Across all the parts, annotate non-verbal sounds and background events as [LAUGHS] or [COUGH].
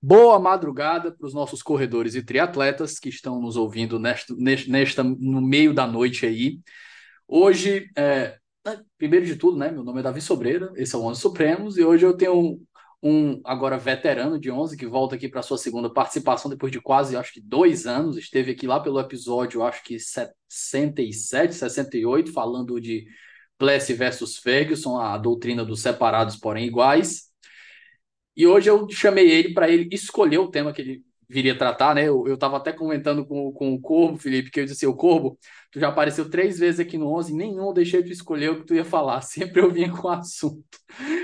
boa madrugada para os nossos corredores e triatletas que estão nos ouvindo nesta, nesta no meio da noite aí. Hoje, é, né, primeiro de tudo, né, meu nome é Davi Sobreira, esse é o Onze Supremos, e hoje eu tenho um, um agora veterano de 11 que volta aqui para sua segunda participação depois de quase, acho que dois anos, esteve aqui lá pelo episódio, acho que 67, 68, falando de Plessy versus Ferguson, a doutrina dos separados, porém iguais. E hoje eu chamei ele para ele escolher o tema que ele viria tratar, né? Eu, estava até comentando com, com o Corvo, Felipe, que eu disse o Corvo, tu já apareceu três vezes aqui no 11, nenhum deixei de escolher o que tu ia falar, [LAUGHS] sempre eu vinha com o assunto.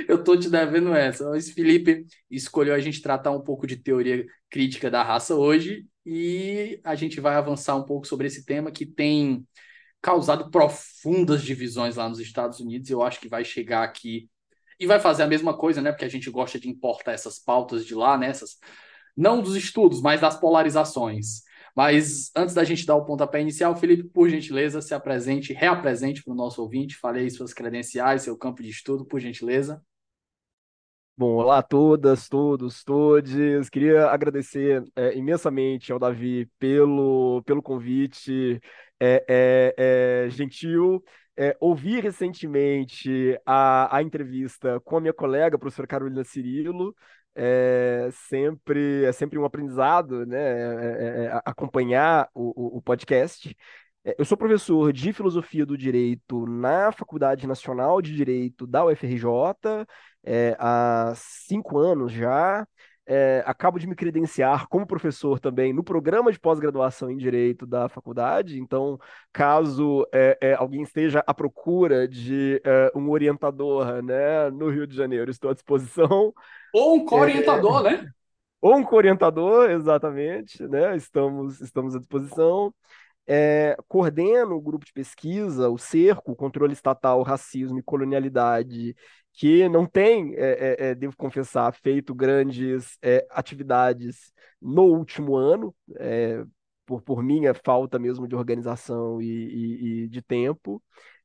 Eu tô te devendo essa. Mas Felipe escolheu a gente tratar um pouco de teoria crítica da raça hoje e a gente vai avançar um pouco sobre esse tema que tem causado profundas divisões lá nos Estados Unidos. Eu acho que vai chegar aqui e vai fazer a mesma coisa, né? Porque a gente gosta de importar essas pautas de lá, nessas né? não dos estudos, mas das polarizações. Mas antes da gente dar o pontapé inicial, Felipe, por gentileza, se apresente, reapresente para o nosso ouvinte, fale aí suas credenciais, seu campo de estudo, por gentileza. Bom, olá a todas, todos, todes. Queria agradecer é, imensamente ao Davi pelo, pelo convite é, é, é gentil. É, ouvi recentemente a, a entrevista com a minha colega, a professora Carolina Cirilo. É sempre, é sempre um aprendizado né, é, é, é acompanhar o, o, o podcast. É, eu sou professor de Filosofia do Direito na Faculdade Nacional de Direito da UFRJ é, há cinco anos já é, acabo de me credenciar como professor também no programa de pós-graduação em Direito da faculdade. Então, caso é, é, alguém esteja à procura de é, um orientador né, no Rio de Janeiro, estou à disposição. Ou um co-orientador, né? [LAUGHS] Ou um co-orientador, exatamente, né? Estamos, estamos à disposição. É, coordeno o grupo de pesquisa, o Cerco, Controle Estatal, Racismo e Colonialidade que não tem, é, é, é, devo confessar, feito grandes é, atividades no último ano, é, por, por minha falta mesmo de organização e, e, e, de tempo.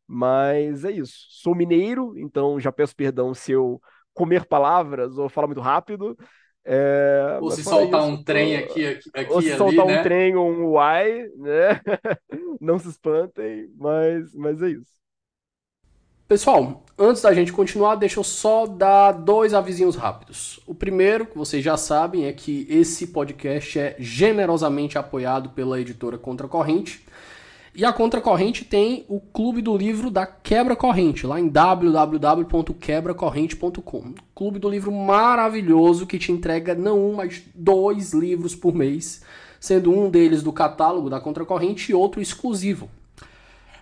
Mas é isso. Sou mineiro, então já peço perdão se eu comer palavras ou falar muito rápido. É, ou se soltar isso, um trem aqui, aqui, aqui ou se ali, soltar né? um trem ou um uai, né? [LAUGHS] não se espantem, mas, mas é isso. Pessoal, antes da gente continuar, deixa eu só dar dois avisinhos rápidos. O primeiro, que vocês já sabem, é que esse podcast é generosamente apoiado pela editora Contracorrente. E a Contracorrente tem o Clube do Livro da Quebra Corrente, lá em www.quebracorrente.com. Clube do Livro maravilhoso que te entrega não um, mas dois livros por mês, sendo um deles do catálogo da Contracorrente e outro exclusivo.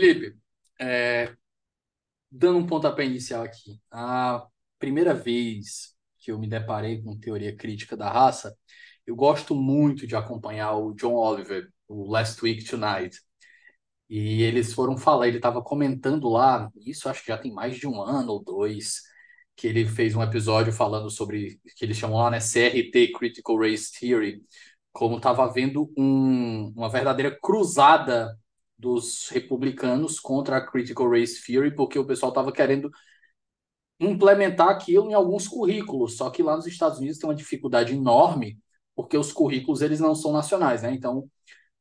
Felipe, é, dando um pontapé inicial aqui, a primeira vez que eu me deparei com teoria crítica da raça, eu gosto muito de acompanhar o John Oliver, o Last Week Tonight. E eles foram falar, ele estava comentando lá, isso acho que já tem mais de um ano ou dois, que ele fez um episódio falando sobre, que eles chamam lá, né, CRT, Critical Race Theory, como estava havendo um, uma verdadeira cruzada dos republicanos contra a Critical Race Theory, porque o pessoal estava querendo implementar aquilo em alguns currículos, só que lá nos Estados Unidos tem uma dificuldade enorme, porque os currículos eles não são nacionais, né? Então,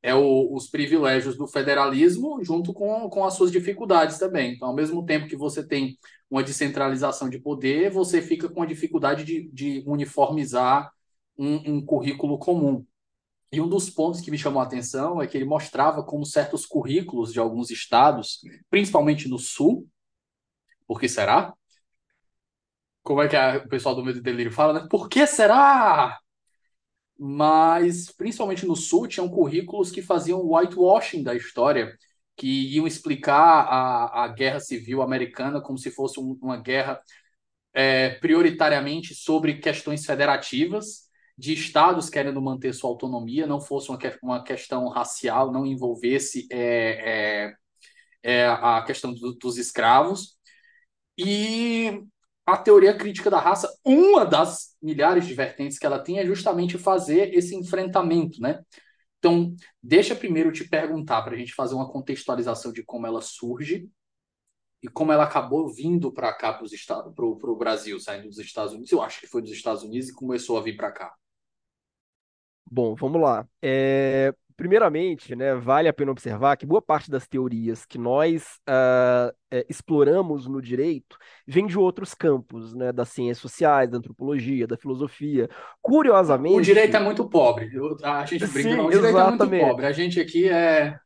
é o, os privilégios do federalismo junto com, com as suas dificuldades também. Então, ao mesmo tempo que você tem uma descentralização de poder, você fica com a dificuldade de, de uniformizar um, um currículo comum. E um dos pontos que me chamou a atenção é que ele mostrava como certos currículos de alguns estados, principalmente no sul, por que será? Como é que a, o pessoal do Medo e Delírio fala, né? Por que será? Mas, principalmente no sul, tinham currículos que faziam whitewashing da história, que iam explicar a, a guerra civil americana como se fosse um, uma guerra é, prioritariamente sobre questões federativas de estados querendo manter sua autonomia, não fosse uma, uma questão racial, não envolvesse é, é, é a questão do, dos escravos. E a teoria crítica da raça, uma das milhares de vertentes que ela tem é justamente fazer esse enfrentamento, né? Então, deixa primeiro te perguntar para a gente fazer uma contextualização de como ela surge e como ela acabou vindo para cá para o Brasil, saindo dos Estados Unidos. Eu acho que foi dos Estados Unidos e começou a vir para cá. Bom, vamos lá. É, primeiramente, né, vale a pena observar que boa parte das teorias que nós uh, é, exploramos no direito vem de outros campos, né, das ciências sociais, da antropologia, da filosofia. Curiosamente. O direito é muito pobre. A gente brinca, Sim, não, o direito exatamente. é muito pobre. A gente aqui é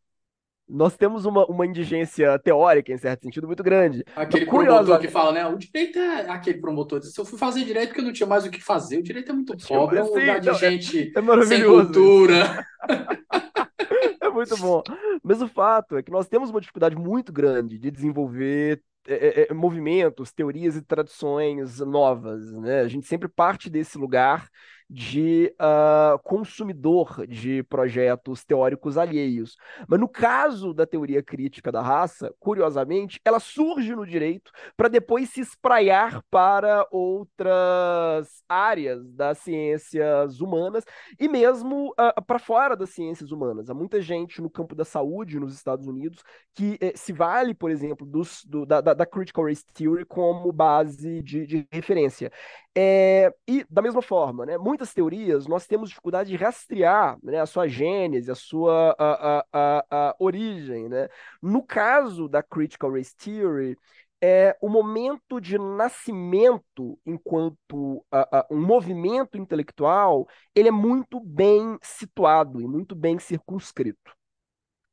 nós temos uma, uma indigência teórica, em certo sentido, muito grande. Aquele promotor que fala, né? O direito é aquele promotor. Se eu fui fazer direito porque eu não tinha mais o que fazer. O direito é muito pobre, é um lugar de gente é, é sem cultura. [LAUGHS] é muito bom. Mas o fato é que nós temos uma dificuldade muito grande de desenvolver é, é, é movimentos, teorias e tradições novas. Né? A gente sempre parte desse lugar de uh, consumidor de projetos teóricos alheios. Mas no caso da teoria crítica da raça, curiosamente, ela surge no direito para depois se espraiar para outras áreas das ciências humanas e mesmo uh, ah, para fora das ciências humanas. Há muita gente no campo da saúde nos Estados Unidos que eh, se vale, por exemplo, dos, do, da, da, Critical Race Theory como base de, de referência. É, e, da mesma forma, né, muitas teorias nós temos dificuldade de rastrear né, a sua gênese, a sua a, a, a, a origem. Né? No caso da Critical Race Theory, é, o momento de nascimento enquanto um movimento intelectual ele é muito bem situado e muito bem circunscrito.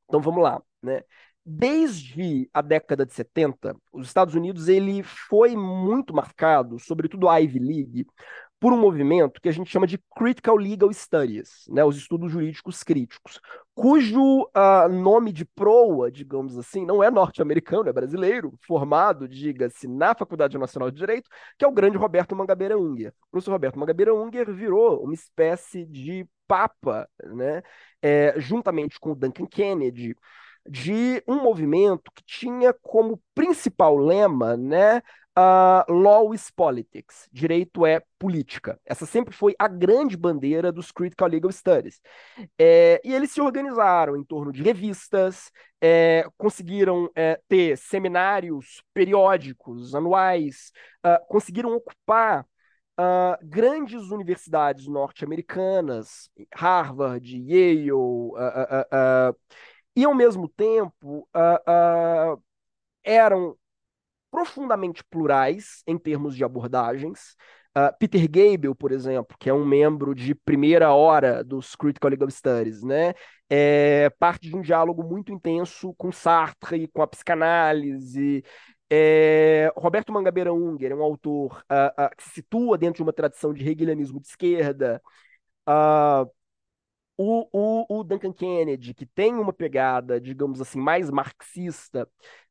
Então vamos lá. Né? Desde a década de 70, os Estados Unidos ele foi muito marcado, sobretudo a Ivy League, por um movimento que a gente chama de Critical Legal Studies, né, os estudos jurídicos críticos, cujo uh, nome de proa, digamos assim, não é norte-americano, é brasileiro, formado, diga-se, na Faculdade Nacional de Direito, que é o grande Roberto Mangabeira Unger. O professor Roberto Mangabeira Unger virou uma espécie de papa, né, é, juntamente com o Duncan Kennedy, de um movimento que tinha como principal lema, né, law is politics, direito é política. Essa sempre foi a grande bandeira dos Critical Legal Studies. É, e eles se organizaram em torno de revistas, é, conseguiram é, ter seminários periódicos, anuais, uh, conseguiram ocupar Uh, grandes universidades norte-americanas, Harvard, Yale, uh, uh, e ao mesmo tempo eram profundamente plurais em termos de abordagens. Uh, Peter Gable, por exemplo, que é um membro de primeira hora dos Critical Legal Studies, né, é parte de um diálogo muito intenso com Sartre, com a psicanálise. É, Roberto Mangabeira Unger é um autor uh, uh, que se situa dentro de uma tradição de hegelianismo de esquerda. Uh, o, o, o, Duncan Kennedy, que tem uma pegada, digamos assim, mais marxista,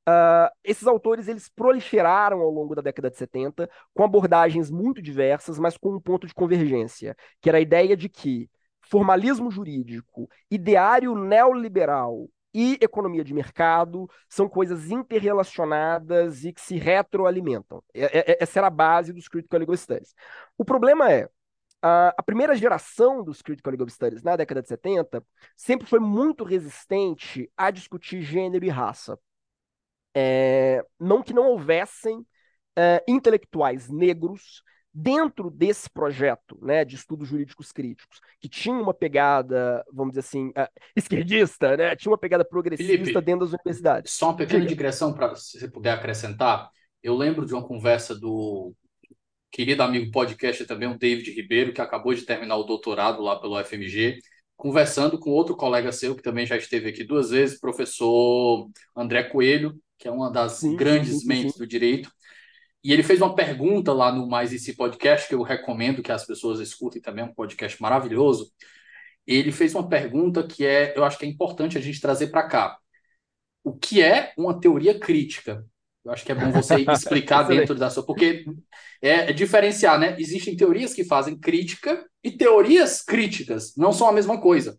uh, esses autores eles proliferaram ao longo da década de 70 com abordagens muito diversas, mas com um ponto de convergência, que era a ideia de que formalismo jurídico, ideário neoliberal e economia de mercado são coisas interrelacionadas e que se retroalimentam. Essa era a base dos Critical Legal Studies. O problema é, a, a, primeira geração dos Critical Legal Studies na década de 70 sempre foi muito resistente a discutir gênero e raça. É, não que não houvessem é, intelectuais negros dentro desse projeto né, de estudos jurídicos críticos, que tinha uma pegada, vamos dizer assim, uh, esquerdista, né, tinha uma pegada progressista Felipe, dentro das universidades. Só uma pequena digressão para se você puder acrescentar. Eu lembro de uma conversa do querido amigo podcast também, o David Ribeiro, que acabou de terminar o doutorado lá pelo FMG, conversando com outro colega seu, que também já esteve aqui duas vezes, professor André Coelho, que é uma das sim, grandes sim, mentes sim. do direito. E ele fez uma pergunta lá no Mais Esse Podcast, que eu recomendo que as pessoas escutem também, é um podcast maravilhoso. Ele fez uma pergunta que é, eu acho que é importante a gente trazer para cá. O que é uma teoria crítica? Eu acho que é bom você [LAUGHS] explicar dentro da sua, porque é, é, diferenciar, né? Existem teorias que fazem crítica e teorias críticas não são a mesma coisa.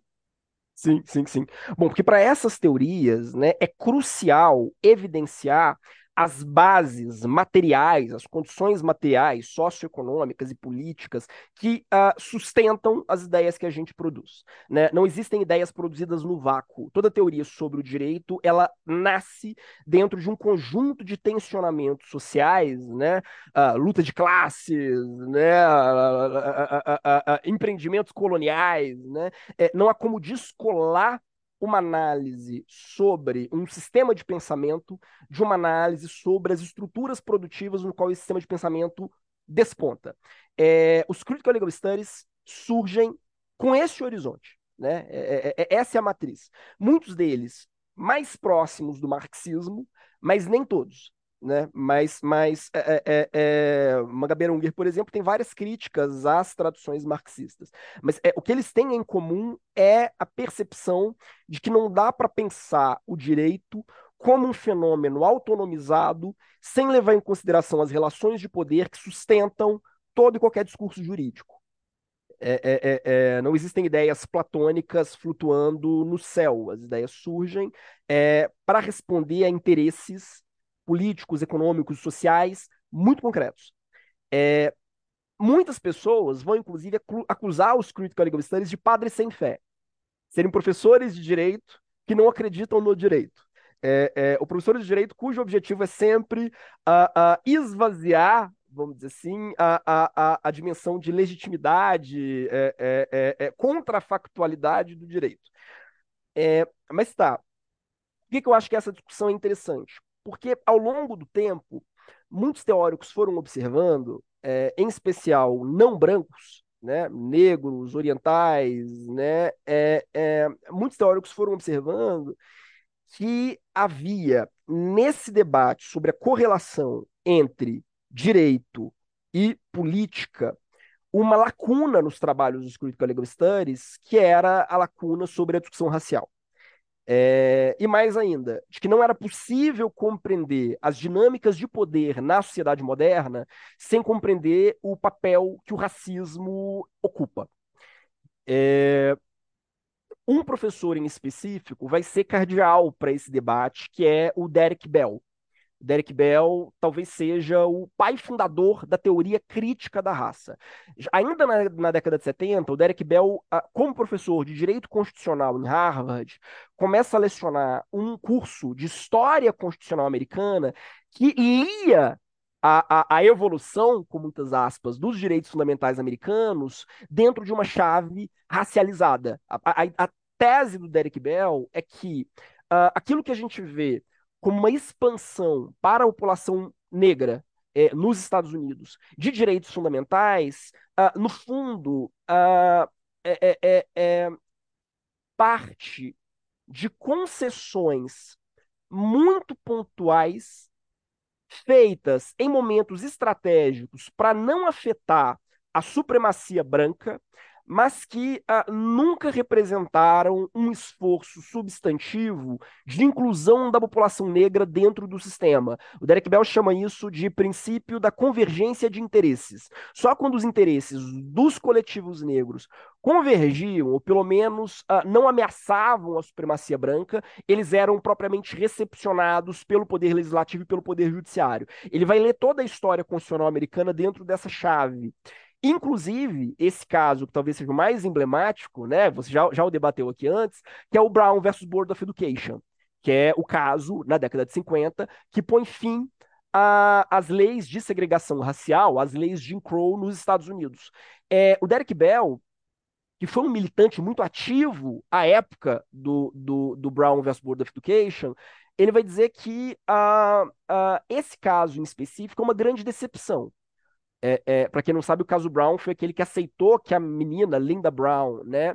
Sim, sim, sim. Bom, porque para essas teorias, né, é crucial evidenciar as bases materiais, as condições materiais, socioeconômicas e políticas que uh, sustentam as ideias que a gente produz. Né? Não existem ideias produzidas no vácuo. Toda teoria sobre o direito ela nasce dentro de um conjunto de tensionamentos sociais, né? Uh, luta de classes, né? Uh, empreendimentos coloniais. Né? É, não há como descolar uma análise sobre um sistema de pensamento de uma análise sobre as estruturas produtivas no qual esse sistema de pensamento desponta. É, os Critical Legal Studies surgem com esse horizonte. Né? É, é, é essa é a matriz. Muitos deles mais próximos do marxismo, mas nem todos né? Mas, mas é, é, é, Mangabeira Unger, por exemplo, tem várias críticas às traduções marxistas. Mas é, o que eles têm em comum é a percepção de que não dá para pensar o direito como um fenômeno autonomizado, sem levar em consideração as relações de poder que sustentam todo e qualquer discurso jurídico. É, é, é, é, não existem ideias platônicas flutuando no céu. As ideias surgem é, para responder a interesses políticos, econômicos, sociais muito concretos. É, muitas pessoas vão, inclusive, acusar os critical legal studies de padres sem fé, serem professores de direito que não acreditam no direito. É, é, o professor de direito cujo objetivo é sempre uh, esvaziar, vamos dizer assim, a, a, a dimensão de legitimidade, é, é, é, é contra a factualidade do direito. mas tá, por que, que eu acho que essa discussão é interessante? Porque ao longo do tempo, muitos teóricos foram observando, é, em especial não brancos, né, negros, orientais, né, é, é, muitos teóricos foram observando que havia nesse debate sobre a correlação entre direito e política uma lacuna nos trabalhos dos Critical Legal Studies, que era a lacuna sobre a discussão racial. É, e mais ainda, de que não era possível compreender as dinâmicas de poder na sociedade moderna sem compreender o papel que o racismo ocupa. É, um professor em específico vai ser cardeal para esse debate, que é o Derek Bell. Derek Bell talvez seja o pai fundador da teoria crítica da raça. Ainda na, na, década de 70, o Derek Bell, como professor de direito constitucional em Harvard, começa a lecionar um curso de história constitucional americana que lia a, a, a, evolução, com muitas aspas, dos direitos fundamentais americanos dentro de uma chave racializada. A, a, a tese do Derek Bell é que uh, aquilo que a gente vê como uma expansão para a população negra é, nos Estados Unidos de direitos fundamentais, uh, no fundo, uh, é, é, parte de concessões muito pontuais feitas em momentos estratégicos para não afetar a supremacia branca mas que uh, nunca representaram um esforço substantivo de inclusão da população negra dentro do sistema. O Derek Bell chama isso de princípio da convergência de interesses. Só quando os interesses dos coletivos negros convergiam, ou pelo menos uh, não ameaçavam a supremacia branca, eles eram propriamente recepcionados pelo poder legislativo e pelo poder judiciário. Ele vai ler toda a história constitucional americana dentro dessa chave. Inclusive, esse caso, que talvez seja o mais emblemático, né? Você já, já o debateu aqui antes, que é o Brown versus Board of Education, que é o caso, na década de 50, que põe fim às leis de segregação racial, às leis de Jim Crow nos Estados Unidos. É, o Derek Bell, que foi um militante muito ativo à época do, do, do Brown versus Board of Education, ele vai dizer que uh, uh, esse caso em específico é uma grande decepção. É, é, para quem não sabe, o caso Brown foi aquele que aceitou que a menina, Linda Brown, né,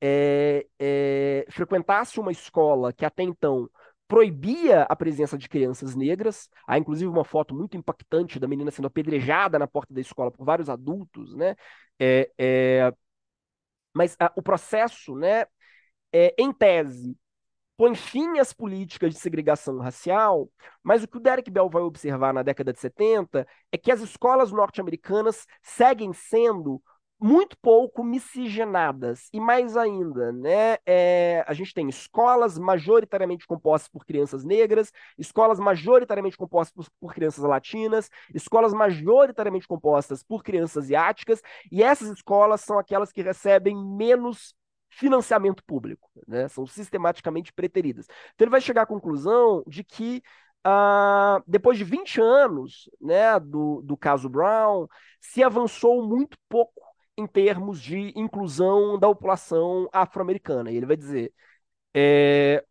é, é, frequentasse uma escola que até então proibia a presença de crianças negras. Há inclusive uma foto muito impactante da menina sendo apedrejada na porta da escola por vários adultos, né? É, é, mas a, o processo, né, em tese, põe fim às políticas de segregação racial, mas o que o Derek Bell vai observar na década de 70 é que as escolas norte-americanas seguem sendo muito pouco miscigenadas. E mais ainda, né? É, a gente tem escolas majoritariamente compostas por crianças negras, escolas majoritariamente compostas por, por, crianças latinas, escolas majoritariamente compostas por crianças asiáticas, e essas escolas são aquelas que recebem menos financiamento público, né? São sistematicamente preteridas. Então ele vai chegar à conclusão de que Uh, depois de 20 anos né, do, do caso Brown, se avançou muito pouco em termos de inclusão da população afro-americana. E ele vai dizer: é,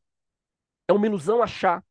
é uma ilusão achar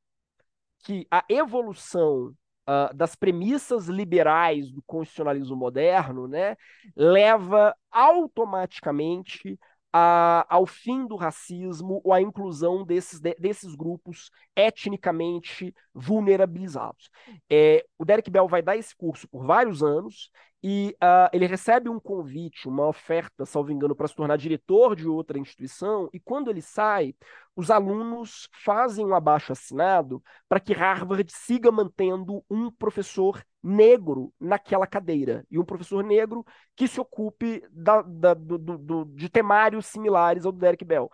que a evolução uh, das premissas liberais do constitucionalismo moderno né, leva automaticamente a, ao fim do racismo ou à inclusão desses, de, desses grupos etnicamente vulnerabilizados. É, o Derek Bell vai dar esse curso por vários anos e uh, ele recebe um convite, uma oferta, salvo engano, para se tornar diretor de outra instituição, e quando ele sai, os alunos fazem um abaixo assinado para que Harvard siga mantendo um professor negro naquela cadeira, e um professor negro que se ocupe da, da, do, do, de temários similares ao do Derek Bell.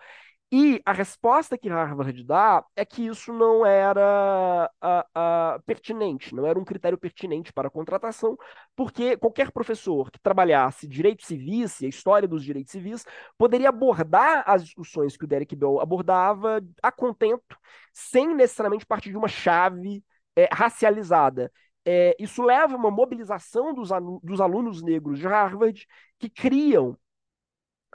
E a resposta que Harvard dá é que isso não era a, a, pertinente, não era um critério pertinente para a contratação, porque qualquer professor que trabalhasse direitos civis e a história dos direitos civis poderia abordar as discussões que o Derek Bell abordava a contento, sem necessariamente partir de uma chave é, racializada. É, isso leva a uma mobilização dos, dos alunos negros de Harvard que criam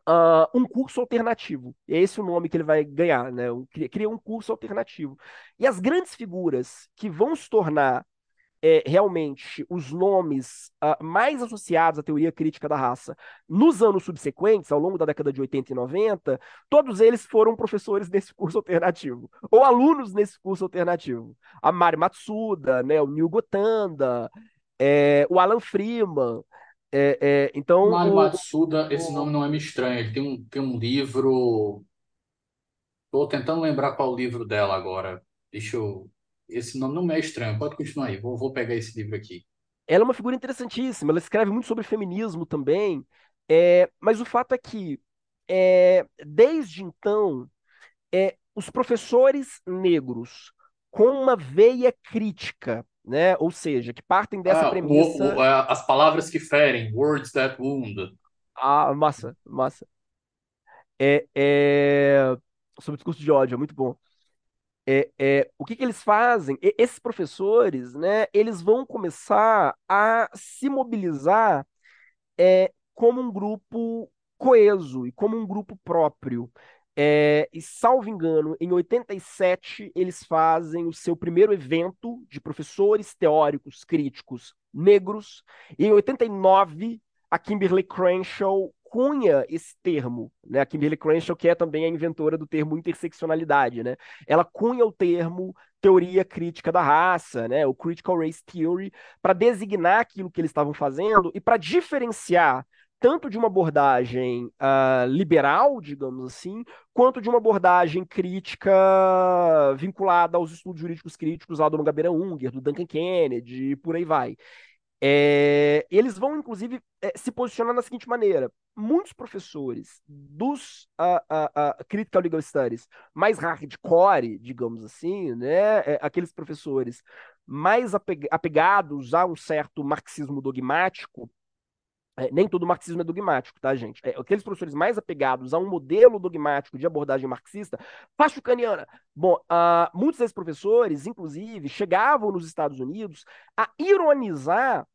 uh, um curso alternativo. É esse o nome que ele vai ganhar, né? Cria um curso alternativo. E as grandes figuras que vão se tornar é, realmente os nomes uh, mais associados à teoria crítica da raça nos anos subsequentes, ao longo da década de 80 e 90, todos eles foram professores nesse curso alternativo, ou alunos nesse curso alternativo. A Mari Matsuda, né, o Neil Gotanda, é, o Alan Freeman, é, é, então, Mário o, Matsuda, esse nome não é me estranho. Ele tem um, tem um livro. Estou tentando lembrar qual o livro dela agora. Deixa eu. Esse nome não me é estranho. Pode continuar aí. Vou, vou pegar esse livro aqui. Ela é uma figura interessantíssima. Ela escreve muito sobre feminismo também. É, mas o fato é que, é, desde então, é, os professores negros com uma veia crítica né? Ou seja, que partem dessa ah, premissa. O, o, as palavras que ferem, words that wound. Ah, massa, massa. É, é... Sobre discurso de ódio, é muito bom. É, é, o que, que eles fazem? E, esses professores, né, eles vão começar a se mobilizar é, como um grupo coeso e como um grupo próprio. É, e salvo engano, em 87 eles fazem o seu primeiro evento de professores teóricos críticos negros, e em 89 a Kimberly Crenshaw cunha esse termo, né? A Kimberly Crenshaw, que é também a inventora do termo interseccionalidade, né? Ela cunha o termo teoria crítica da raça, né? O critical race theory, para designar aquilo que eles estavam fazendo e para diferenciar tanto de uma abordagem uh, liberal, digamos assim, quanto de uma abordagem crítica vinculada aos estudos jurídicos críticos lá do Gabeira Unger, do Duncan Kennedy, e por aí vai. É, eles vão, inclusive, é, se posicionar da seguinte maneira: muitos professores dos uh, uh, uh, Critical Legal Studies mais hardcore, digamos assim, né, é, aqueles professores mais apegados a um certo marxismo dogmático, É, nem todo marxismo é dogmático, tá, gente? É, aqueles professores mais apegados a um modelo dogmático de abordagem marxista, pachucaniana. Bom, uh, muitos desses professores, inclusive, chegavam nos Estados Unidos a ironizar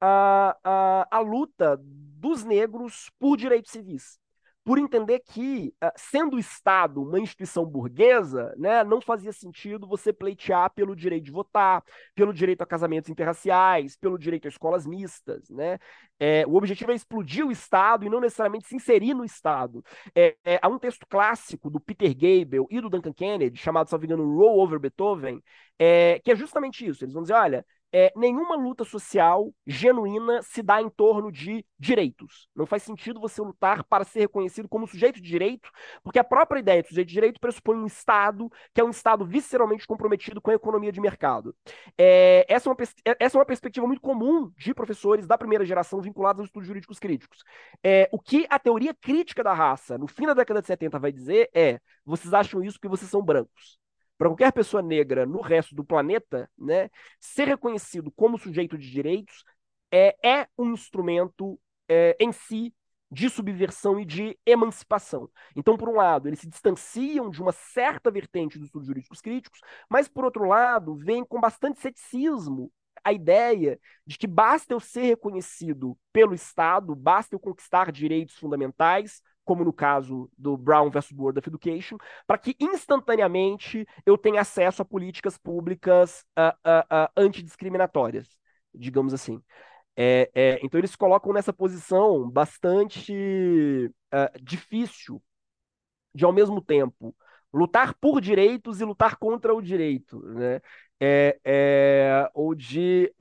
a, a, a luta dos negros por direitos civis por entender que, ah, sendo o Estado uma instituição burguesa, né, não fazia sentido você pleitear pelo direito de votar, pelo direito a casamentos interraciais, pelo direito a escolas mistas. Né? É, o objetivo é explodir o Estado e não necessariamente se inserir no Estado. É, é, há um texto clássico do Peter Gabriel e do Duncan Kennedy, chamado, se não me engano, Roll Over Beethoven, é, que é justamente isso. Eles vão dizer, olha, é, nenhuma luta social genuína se dá em torno de direitos. Não faz sentido você lutar para ser reconhecido como sujeito de direito, porque a própria ideia de sujeito de direito pressupõe um Estado que é um Estado visceralmente comprometido com a economia de mercado. É, essa, é uma, é, essa é uma perspectiva muito comum de professores da primeira geração vinculados aos estudos jurídicos críticos. É, o que a teoria crítica da raça, no fim da década de 70, vai dizer é: vocês acham isso porque vocês são brancos para qualquer pessoa negra no resto do planeta, né, ser reconhecido como sujeito de direitos é, é um instrumento é, em si de subversão e de emancipação. Então, por um lado, eles se distanciam de uma certa vertente dos estudos jurídicos críticos, mas, por outro lado, vêm com bastante ceticismo a ideia de que basta eu ser reconhecido pelo Estado, basta eu conquistar direitos fundamentais, como no caso do Brown versus Board of Education, para que instantaneamente eu tenha acesso a políticas públicas uh, uh, uh, antidiscriminatórias, digamos assim. É, é, então eles colocam nessa posição bastante difícil de, ao mesmo tempo, lutar por direitos e lutar contra o direito, né? É, é, ou de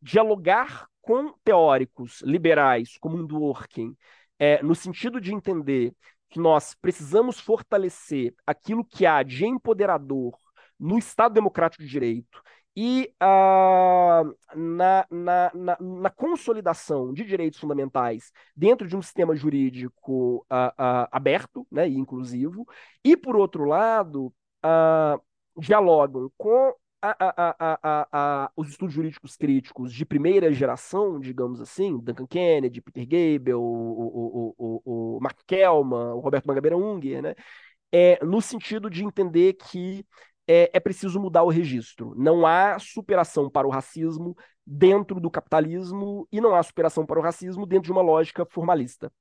dialogar com teóricos liberais como um Dworkin é, no sentido de entender que nós precisamos fortalecer aquilo que há de empoderador no Estado Democrático de Direito e uh, na, na, na, na, consolidação de direitos fundamentais dentro de um sistema jurídico uh, uh, aberto né, e inclusivo, e, por outro lado, dialogam com a, a, os estudos jurídicos críticos de primeira geração, digamos assim, Duncan Kennedy, Peter Gabriel, o, o, o, o Mark Kellman, o Roberto Mangabeira Unger, né? É, no sentido de entender que é, é preciso mudar o registro. Não há superação para o racismo dentro do capitalismo e não há superação para o racismo dentro de uma lógica formalista.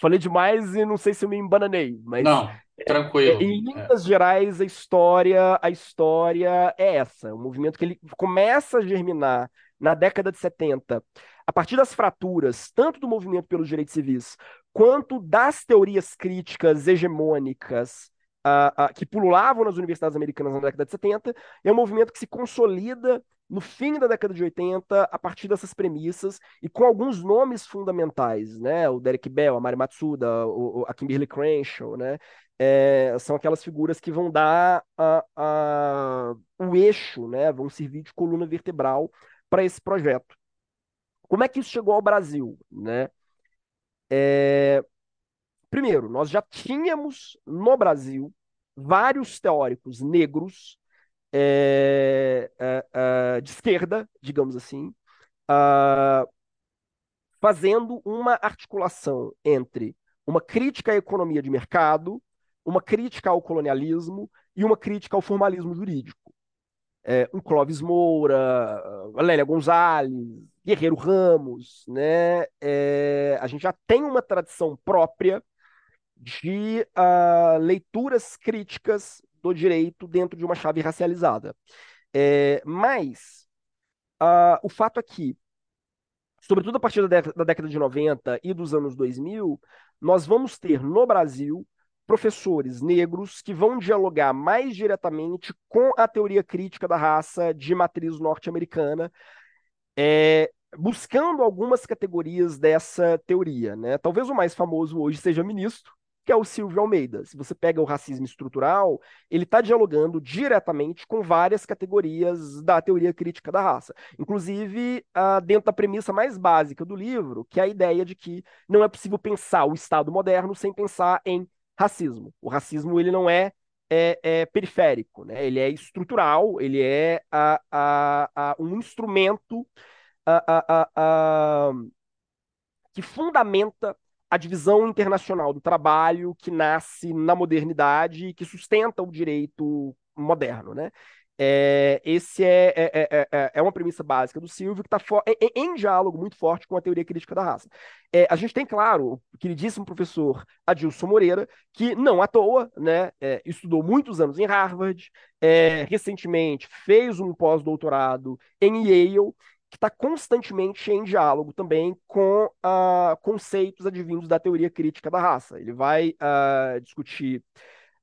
Falei demais e não sei se eu me embananei, mas não, tranquilo. É, em linhas é. gerais a história, a história é essa, um movimento que ele começa a germinar na década de 70, a partir das fraturas, tanto do movimento pelos direitos civis, quanto das teorias críticas hegemônicas uh, uh, que pululavam nas universidades americanas na década de 70, é um movimento que se consolida no fim da década de 80, a partir dessas premissas e com alguns nomes fundamentais, né? O Derek Bell, a Mari Matsuda, o, a Kimberly Crenshaw, né? É, são aquelas figuras que vão dar a, a, o eixo, né? Vão servir de coluna vertebral para esse projeto. Como é que isso chegou ao Brasil, né? É... Primeiro, nós já tínhamos no Brasil vários teóricos negros é, é, é, de esquerda, digamos assim, uh, fazendo uma articulação entre uma crítica à economia de mercado, uma crítica ao colonialismo e uma crítica ao formalismo jurídico. É, um Clóvis Moura, Lélia Gonzalez, Guerreiro Ramos, né? É, a gente já tem uma tradição própria de uh, leituras críticas do direito dentro de uma chave racializada. É, mas uh, o fato é que, sobretudo a partir da, da década de 90 e dos anos 2000, nós vamos ter no Brasil professores negros que vão dialogar mais diretamente com a teoria crítica da raça de matriz norte-americana, é, buscando algumas categorias dessa teoria. Né? Talvez o mais famoso hoje seja ministro, que é o Silvio Almeida. Se você pega o racismo estrutural, ele está dialogando diretamente com várias categorias da teoria crítica da raça. Inclusive, uh, dentro da premissa mais básica do livro, que é a ideia de que não é possível pensar o Estado moderno sem pensar em racismo. O racismo ele não é, é, é periférico, né? ele é estrutural, ele é a, a, a um instrumento que fundamenta a divisão internacional do trabalho que nasce na modernidade e que sustenta o direito moderno, né? É, esse é, é, é, é, é uma premissa básica do Silvio que está em, em, diálogo muito forte com a teoria crítica da raça. É, a gente tem, claro, o queridíssimo professor Adilson Moreira, que não à toa né, é, estudou muitos anos em Harvard, é, recentemente fez um pós-doutorado em Yale, que está constantemente em diálogo também com uh, conceitos advindos da teoria crítica da raça. Ele vai uh, discutir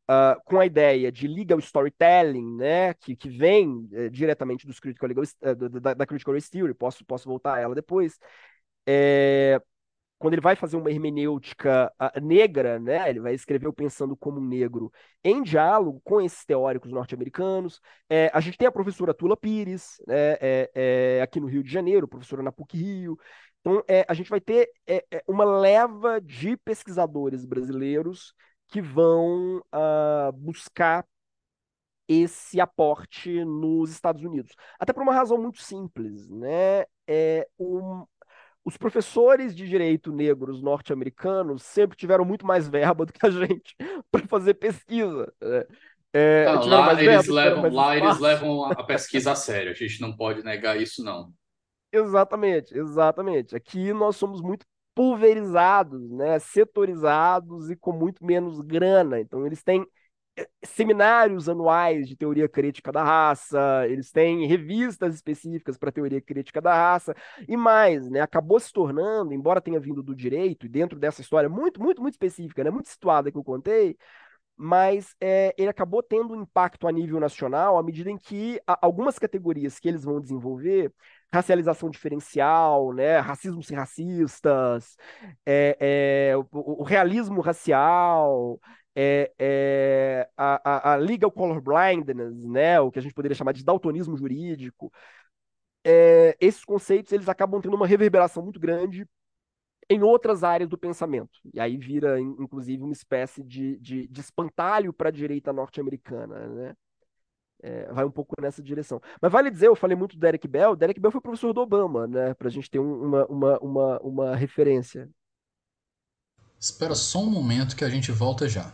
uh, com a ideia de legal storytelling, né, que, que vem uh, diretamente dos critical legal, uh, da, da, critical race theory, posso, posso voltar a ela depois, é, quando ele vai fazer uma hermenêutica negra, né, ele vai escrever o Pensando como um Negro em diálogo com esses teóricos norte-americanos. É, a gente tem a professora Tula Pires, né, é, é, aqui no Rio de Janeiro, professora na PUC Rio. Então, é, a gente vai ter é, é, uma leva de pesquisadores brasileiros que vão uh, buscar esse aporte nos Estados Unidos. Até por uma razão muito simples, né? É um, os professores de direito negros norte-americanos sempre tiveram muito mais verba do que a gente [LAUGHS] para fazer pesquisa. Né? É, não, lá, eles, verba, levam, lá eles levam a pesquisa a [LAUGHS] sério, a gente não pode negar isso, não. Exatamente, exatamente. Aqui nós somos muito pulverizados, né, setorizados e com muito menos grana. Então, eles têm seminários anuais de teoria crítica da raça, eles têm revistas específicas para teoria crítica da raça e mais, né? Acabou se tornando, embora tenha vindo do direito e dentro dessa história muito, muito, muito específica, né, muito situada que eu contei, mas é, ele acabou tendo um impacto a nível nacional à medida em que algumas categorias que eles vão desenvolver racialização diferencial, né, racismo sem racistas, é, é, o, o, realismo racial, é, é, a, a, a, legal colorblindness, né, o que a gente poderia chamar de daltonismo jurídico, é, esses conceitos eles acabam tendo uma reverberação muito grande em outras áreas do pensamento. E aí vira, inclusive, uma espécie de, de, de espantalho para a direita norte-americana. Né? É, vai um pouco nessa direção. Mas vale dizer, eu falei muito do Derek Bell, Derek Bell foi professor do Obama, né? Para a gente ter um, uma, uma, uma, uma referência. Espera só um momento que a gente volta já.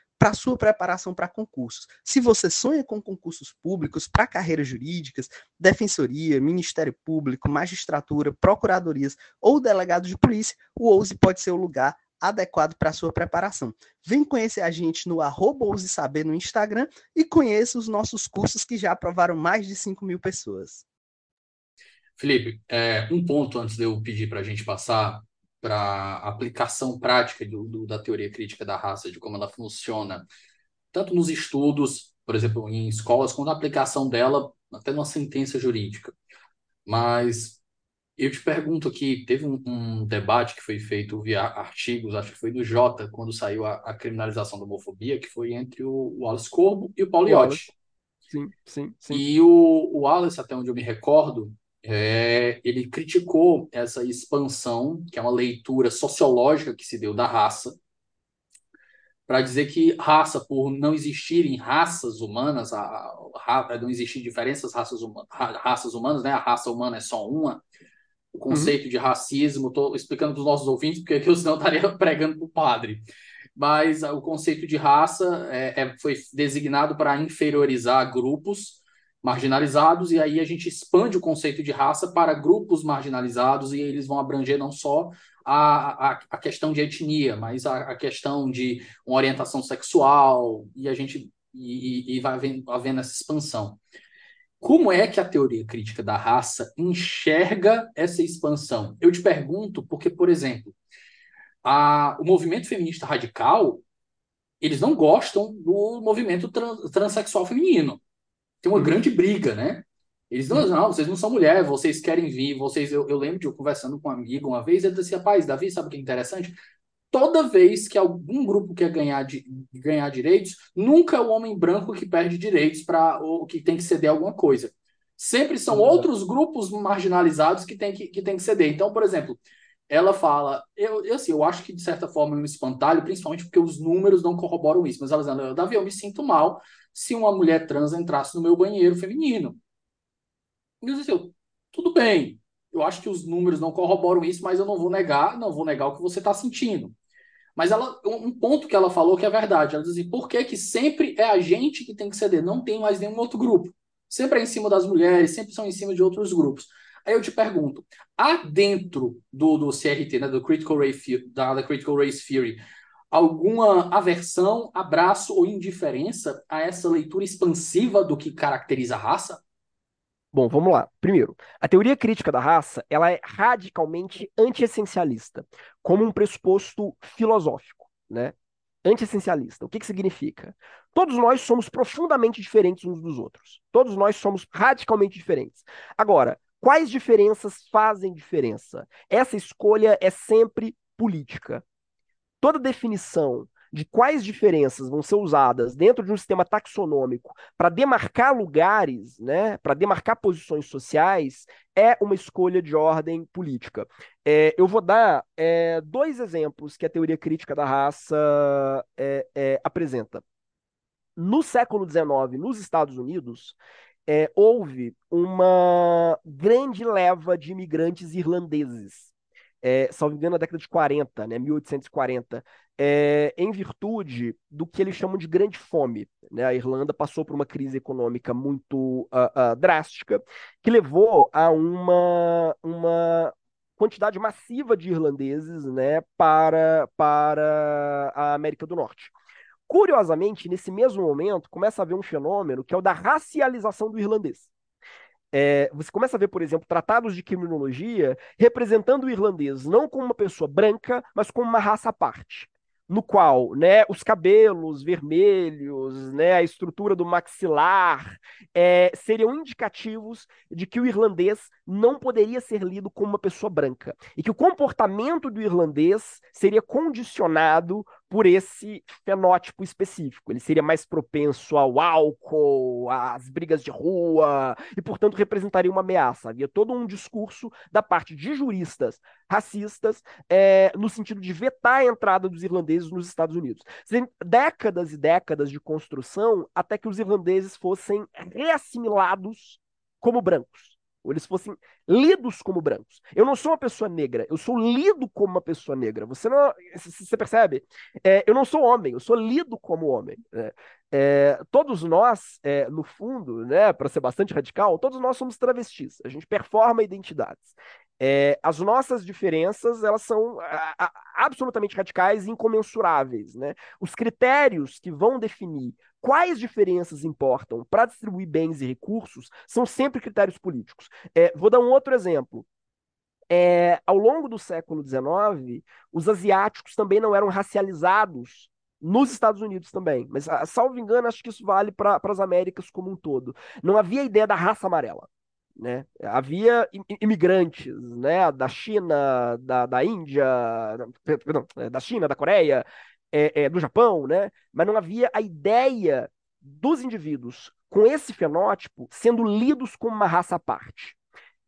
para sua preparação para concursos. Se você sonha com concursos públicos para carreiras jurídicas, defensoria, Ministério Público, magistratura, procuradorias ou delegado de polícia, o Ouse pode ser o lugar adequado para sua preparação. Vem conhecer a gente no arroba Ouse Saber no Instagram e conheça os nossos cursos que já aprovaram mais de 5 mil pessoas. Felipe, é, um ponto antes de eu pedir para a gente passar para a aplicação prática do, do, da teoria crítica da raça, de como ela funciona, tanto nos estudos, por exemplo, em escolas, quanto na aplicação dela até numa sentença jurídica. Mas eu te pergunto aqui, teve um, um, debate que foi feito via artigos, acho que foi do Jota, quando saiu a, a criminalização da homofobia, que foi entre o Wallace Corbo e o Paulo Iotti. Sim, sim, sim. E o, o Wallace, até onde eu me recordo, é, ele criticou essa expansão, que é uma leitura sociológica que se deu da raça, para dizer que raça, por não existirem raças humanas, a, a, não existir diferenças raças, huma, raças humanas, né? a raça humana é só uma, o conceito uhum. de racismo. Estou explicando para os nossos ouvintes, porque aqui eu senão estaria [LAUGHS] pregando para o padre. Mas o conceito de raça é, é, foi designado para inferiorizar grupos marginalizados, e aí a gente expande o conceito de raça para grupos marginalizados, e eles vão abranger não só a, a, a questão de etnia, mas a, a, questão de uma orientação sexual, e a gente e, e vai havendo, havendo essa expansão. Como é que a teoria crítica da raça enxerga essa expansão? Eu te pergunto porque, por exemplo, a, o movimento feminista radical, eles não gostam do movimento trans, transexual feminino. Tem uma uhum. grande briga, né? Eles não, não, vocês não são mulher, vocês querem vir, vocês. Eu, eu lembro de eu conversando com um amigo uma vez, ele disse: rapaz, Davi, sabe o que é interessante? Toda vez que algum grupo quer ganhar, de, ganhar direitos, nunca é o homem branco que perde direitos para ou que tem que ceder alguma coisa. Sempre são uhum. outros grupos marginalizados que tem que, que tem que ceder. Então, por exemplo, ela fala, eu, eu, assim, eu acho que de certa forma é um espantalho, principalmente porque os números não corroboram isso, mas ela dizendo, Davi, eu me sinto mal se uma mulher trans entrasse no meu banheiro feminino. E eu disse, assim, tudo bem, eu acho que os números não corroboram isso, mas eu não vou negar, não vou negar o que você está sentindo. Mas ela, um ponto que ela falou que é verdade, ela diz assim, por que, que sempre é a gente que tem que ceder, não tem mais nenhum outro grupo? Sempre é em cima das mulheres, sempre são em cima de outros grupos. Aí eu te pergunto, há dentro do, do CRT, né, do Critical Race, da, da Critical Race Theory, alguma aversão, abraço ou indiferença a essa leitura expansiva do que caracteriza a raça? Bom, vamos lá. Primeiro, a teoria crítica da raça ela é radicalmente anti-essencialista, como um pressuposto filosófico, né? Anti-essencialista. O que, que significa? Todos nós somos profundamente diferentes uns dos outros. Todos nós somos radicalmente diferentes. Agora, quais diferenças fazem diferença? Essa escolha é sempre política. Toda definição de quais diferenças vão ser usadas dentro de um sistema taxonômico para demarcar lugares, né, para demarcar posições sociais, é uma escolha de ordem política. É, eu vou dar é, dois exemplos que a teoria crítica da raça é, é apresenta. No século XIX, nos Estados Unidos, é, houve uma grande leva de imigrantes irlandeses. É, salvo engano, na década de 40, né, 1840, é, em virtude do que eles chamam de grande fome. Né? A Irlanda passou por uma crise econômica muito uh, uh, drástica, que levou a uma, uma quantidade massiva de irlandeses né, para, para a América do Norte. Curiosamente, nesse mesmo momento, começa a haver um fenômeno que é o da racialização do irlandês. É, você começa a ver, por exemplo, tratados de criminologia representando o irlandês não como uma pessoa branca, mas como uma raça à parte no qual né, os cabelos vermelhos, né, a estrutura do maxilar é, seriam indicativos de que o irlandês não poderia ser lido como uma pessoa branca e que o comportamento do irlandês seria condicionado por esse fenótipo específico. Ele seria mais propenso ao álcool, às brigas de rua, e, portanto, representaria uma ameaça. Havia todo um discurso da parte de juristas racistas é, no sentido de vetar a entrada dos irlandeses nos Estados Unidos. Décadas e décadas de construção até que os irlandeses fossem reassimilados como brancos ou eles fossem lidos como brancos. Eu não sou uma pessoa negra, eu sou lido como uma pessoa negra. Você não, você percebe? É, eu não sou homem, eu sou lido como homem. Né? É, todos nós, é, no fundo, né, para ser bastante radical, todos nós somos travestis. A gente performa identidades. É, as nossas diferenças elas são a, a, absolutamente radicais e incomensuráveis. Né? Os critérios que vão definir quais diferenças importam para distribuir bens e recursos são sempre critérios políticos. É, vou dar um outro exemplo. É, ao longo do século XIX, os asiáticos também não eram racializados nos Estados Unidos também, mas, salvo engano, acho que isso vale para as Américas como um todo. Não havia ideia da raça amarela. Né? Havia imigrantes né? da China, da, da Índia, perdão, é, da China, da Coreia, é, é, do Japão, né? mas não havia a ideia dos indivíduos com esse fenótipo sendo lidos como uma raça à parte.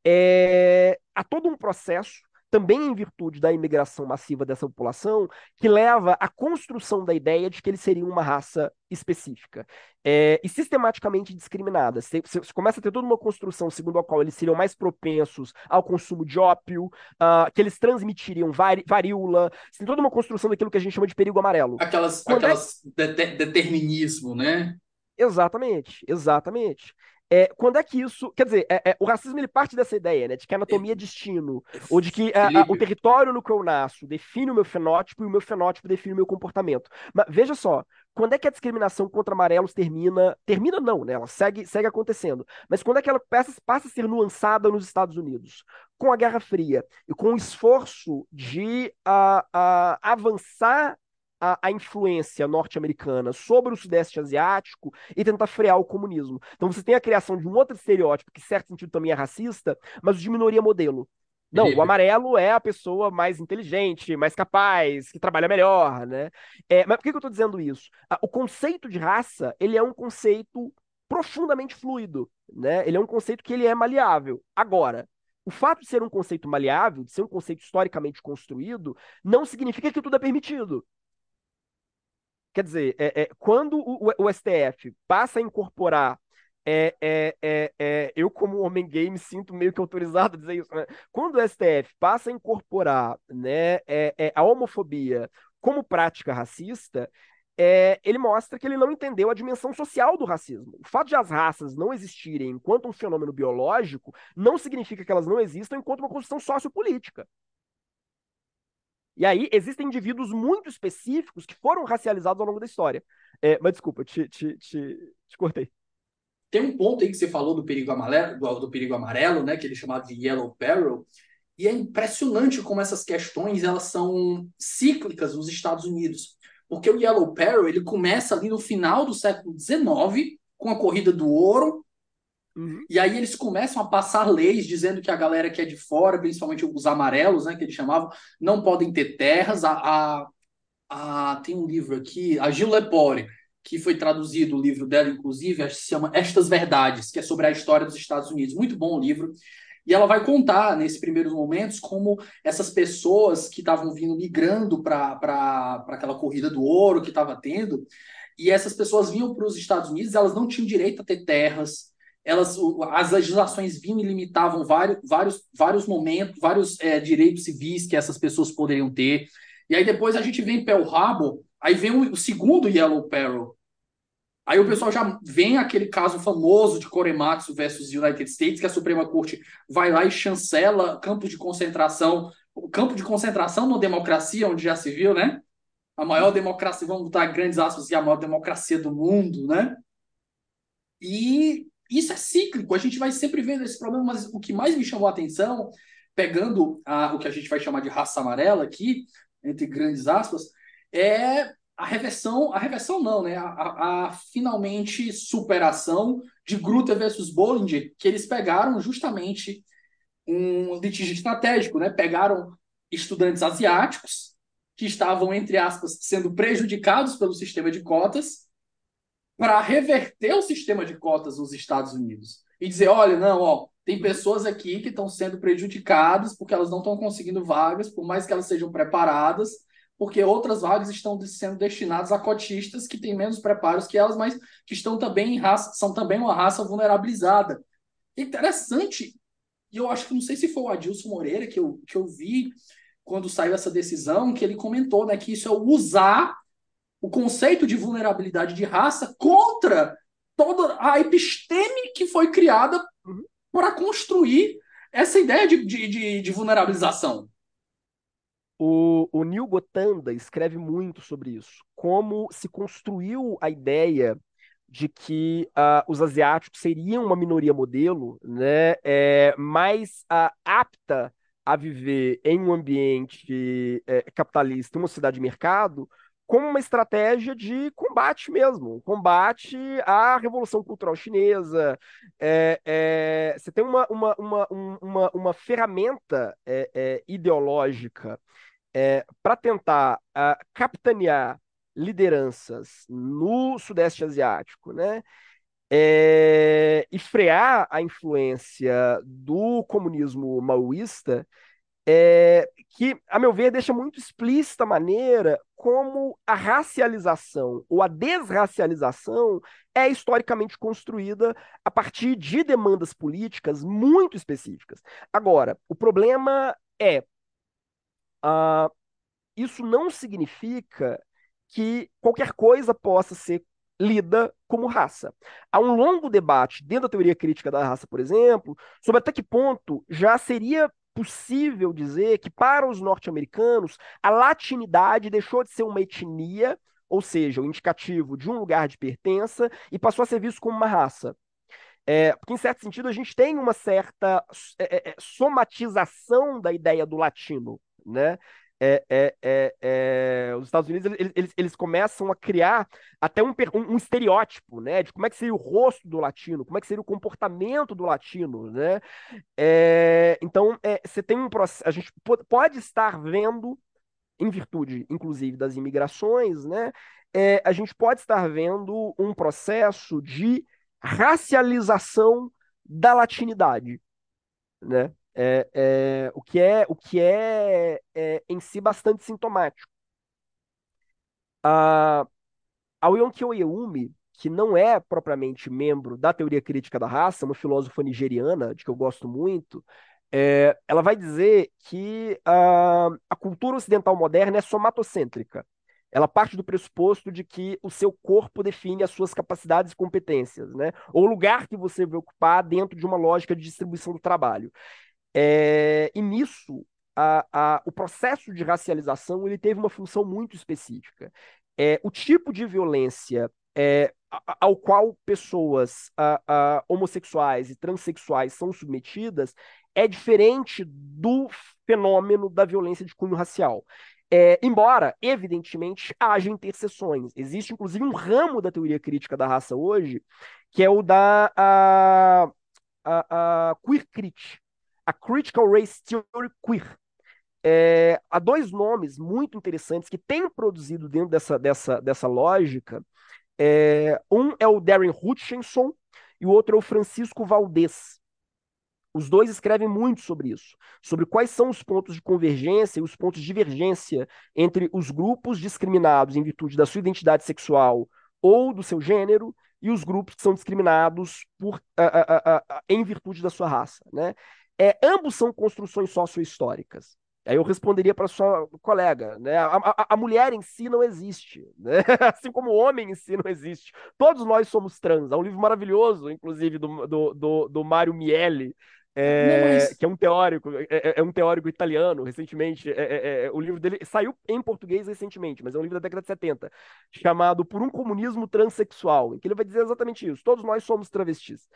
É, há todo um processo também em virtude da imigração massiva dessa população, que leva à construção da ideia de que eles seriam uma raça específica é, e sistematicamente discriminada. Você, você, começa a ter toda uma construção segundo a qual eles seriam mais propensos ao consumo de ópio, uh, que eles transmitiriam vari, varíola, você tem toda uma construção daquilo que a gente chama de perigo amarelo. Aquelas, aquelas é... determinismo, né? Exatamente, exatamente. É, quando é que isso. Quer dizer, é, é, o racismo ele parte dessa ideia, né? De que a anatomia é destino, ou de que a, a, o território no que eu nasço define o meu fenótipo e o meu fenótipo define o meu comportamento. Mas veja só, quando é que a discriminação contra amarelos termina? Termina não, né? Ela segue, segue acontecendo. Mas quando é que ela passa, passa a ser nuançada nos Estados Unidos? Com a Guerra Fria e com o esforço de a, a, avançar a, a influência norte-americana sobre o Sudeste Asiático e tentar frear o comunismo. Então você tem a criação de um outro estereótipo, que em certo sentido também é racista, mas de minoria modelo. Não, o amarelo é a pessoa mais inteligente, mais capaz, que trabalha melhor, né? É, mas por que, que eu estou dizendo isso? Ah, o conceito de raça, ele é um conceito profundamente fluido, né? Ele é um conceito que ele é maleável. Agora, o fato de ser um conceito maleável, de ser um conceito historicamente construído, não significa que tudo é permitido. Quer dizer, é, é, quando o, o, STF passa a incorporar. É, é, é, é, eu, como homem gay, me sinto meio que autorizado a dizer isso. Né? Quando o STF passa a incorporar né, a homofobia como prática racista, é, ele mostra que ele não entendeu a dimensão social do racismo. O fato de as raças não existirem enquanto um fenômeno biológico não significa que elas não existam enquanto uma construção sociopolítica. E aí existem indivíduos muito específicos que foram racializados ao longo da história. É, mas desculpa, te, te, te, te, cortei. Tem um ponto aí que você falou do perigo amarelo, do, do perigo amarelo, né, que ele chamava de yellow peril, e é impressionante como essas questões elas são cíclicas nos Estados Unidos. Porque o Yellow Peril ele começa ali no final do século XIX, com a corrida do ouro, Uhum. E aí eles começam a passar leis dizendo que a galera que é de fora, principalmente os amarelos, né, que eles chamavam, não podem ter terras. A, a, a tem um livro aqui, a Gil Lepore, que foi traduzido o livro dela, inclusive, se chama Estas Verdades, que é sobre a história dos Estados Unidos. Muito bom o livro. E ela vai contar, nesses primeiros momentos, como essas pessoas que estavam vindo migrando para aquela corrida do ouro que estava tendo, e essas pessoas vinham para os Estados Unidos, elas não tinham direito a ter terras, elas, as legislações vinham e limitavam vários, vários, vários momentos, vários é, direitos civis que essas pessoas poderiam ter. E aí depois a gente vem Pearl Harbor, aí vem o, o segundo Yellow Peril, Aí o pessoal já vem aquele caso famoso de Korematsu versus United States, que a Suprema Corte vai lá e chancela campos de concentração. O campo de concentração na democracia, onde já se viu, né? A maior democracia, vamos botar grandes aspas, e a maior democracia do mundo, né? E isso é cíclico, a gente vai sempre vendo esse problema, mas o que mais me chamou a atenção, pegando a, o que a gente vai chamar de raça amarela aqui, entre grandes aspas, é a reversão, a reversão não, né? A, a, a, finalmente superação de Grutter versus Bollinger, que eles pegaram justamente um litígio estratégico, né? Pegaram estudantes asiáticos que estavam, entre aspas, sendo prejudicados pelo sistema de cotas para reverter o sistema de cotas nos Estados Unidos e dizer, olha, não, ó, tem pessoas aqui que estão sendo prejudicadas porque elas não estão conseguindo vagas, por mais que elas sejam preparadas, porque outras vagas estão sendo destinadas a cotistas que têm menos preparos que elas, mas que estão também raça, são também uma raça vulnerabilizada. Interessante, e eu acho que não sei se foi o Adilson Moreira que eu, que eu vi quando saiu essa decisão, que ele comentou né, que isso é usar o conceito de vulnerabilidade de raça contra toda a episteme que foi criada uhum. para construir essa ideia de, de, de, de vulnerabilização. O, o Neil Gotanda escreve muito sobre isso, como se construiu a ideia de que uh, os asiáticos seriam uma minoria modelo, né, é, mais uh, apta a viver em um ambiente é, capitalista, uma cidade de mercado, como uma estratégia de combate mesmo, combate à Revolução Cultural Chinesa. É, é, você tem uma, uma, uma, uma, uma ferramenta é, é ideológica é, para tentar uh, capitanear lideranças no Sudeste Asiático, né? É, e frear a influência do comunismo maoísta, é, que, a meu ver, deixa muito explícita a maneira como a racialização ou a desracialização é historicamente construída a partir de demandas políticas muito específicas. Agora, o problema é Uh, isso não significa que qualquer coisa possa ser lida como raça. Há um longo debate dentro da teoria crítica da raça, por exemplo, sobre até que ponto já seria possível dizer que para os norte-americanos a latinidade deixou de ser uma etnia, ou seja, o indicativo de um lugar de pertença, e passou a ser visto como uma raça. É, porque, em certo sentido, a gente tem uma certa é, é, é somatização da ideia do latino né? É, é, é, é, os Estados Unidos eles, eles, eles, começam a criar até um, um, um, estereótipo, né, de como é que seria o rosto do latino, como é que seria o comportamento do latino, né? É, então é, você tem um processo, a gente pode estar vendo, em virtude, inclusive, das imigrações, né? A gente pode estar vendo um processo de racialização da latinidade, né? É, é, o que é, o que é, é em si bastante sintomático. A, a Yonki Oyeyumi, que não é propriamente membro da teoria crítica da raça, uma filósofa nigeriana, de que eu gosto muito, é, ela vai dizer que a, a cultura ocidental moderna é somatocêntrica. Ela parte do pressuposto de que o seu corpo define as suas capacidades e competências, né? Ou o lugar que você vai ocupar dentro de uma lógica de distribuição do trabalho. É, e nisso, a, a, o processo de racialização ele teve uma função muito específica. É, o tipo de violência é, ao qual pessoas a, homossexuais e transexuais são submetidas é diferente do fenômeno da violência de cunho racial. É, embora, evidentemente, haja interseções. Existe, inclusive, um ramo da teoria crítica da raça hoje, que é o da a, a, a queer crit, a Critical Race Theory Queer. É, há dois nomes muito interessantes que têm produzido dentro dessa, dessa, dessa lógica. É, um é o Darren Hutchinson e o outro é o Francisco Valdez. Os dois escrevem muito sobre isso, sobre quais são os pontos de convergência e os pontos de divergência entre os grupos discriminados em virtude da sua identidade sexual ou do seu gênero e os grupos que são discriminados por, em virtude da sua raça. Né? É, ambos são construções sociohistóricas. Aí eu responderia para sua colega, né? A, a, a, mulher em si não existe, né? [LAUGHS] assim como o homem em si não existe. Todos nós somos trans. Há um livro maravilhoso, inclusive, do, do, do, do Mário Miele, é, mas... que é um teórico, é, é, é um teórico italiano, recentemente. É, é, é, o livro dele saiu em português recentemente, mas é um livro da década de 70, chamado Por um Comunismo Transsexual, em que ele vai dizer exatamente isso: todos nós somos travestis.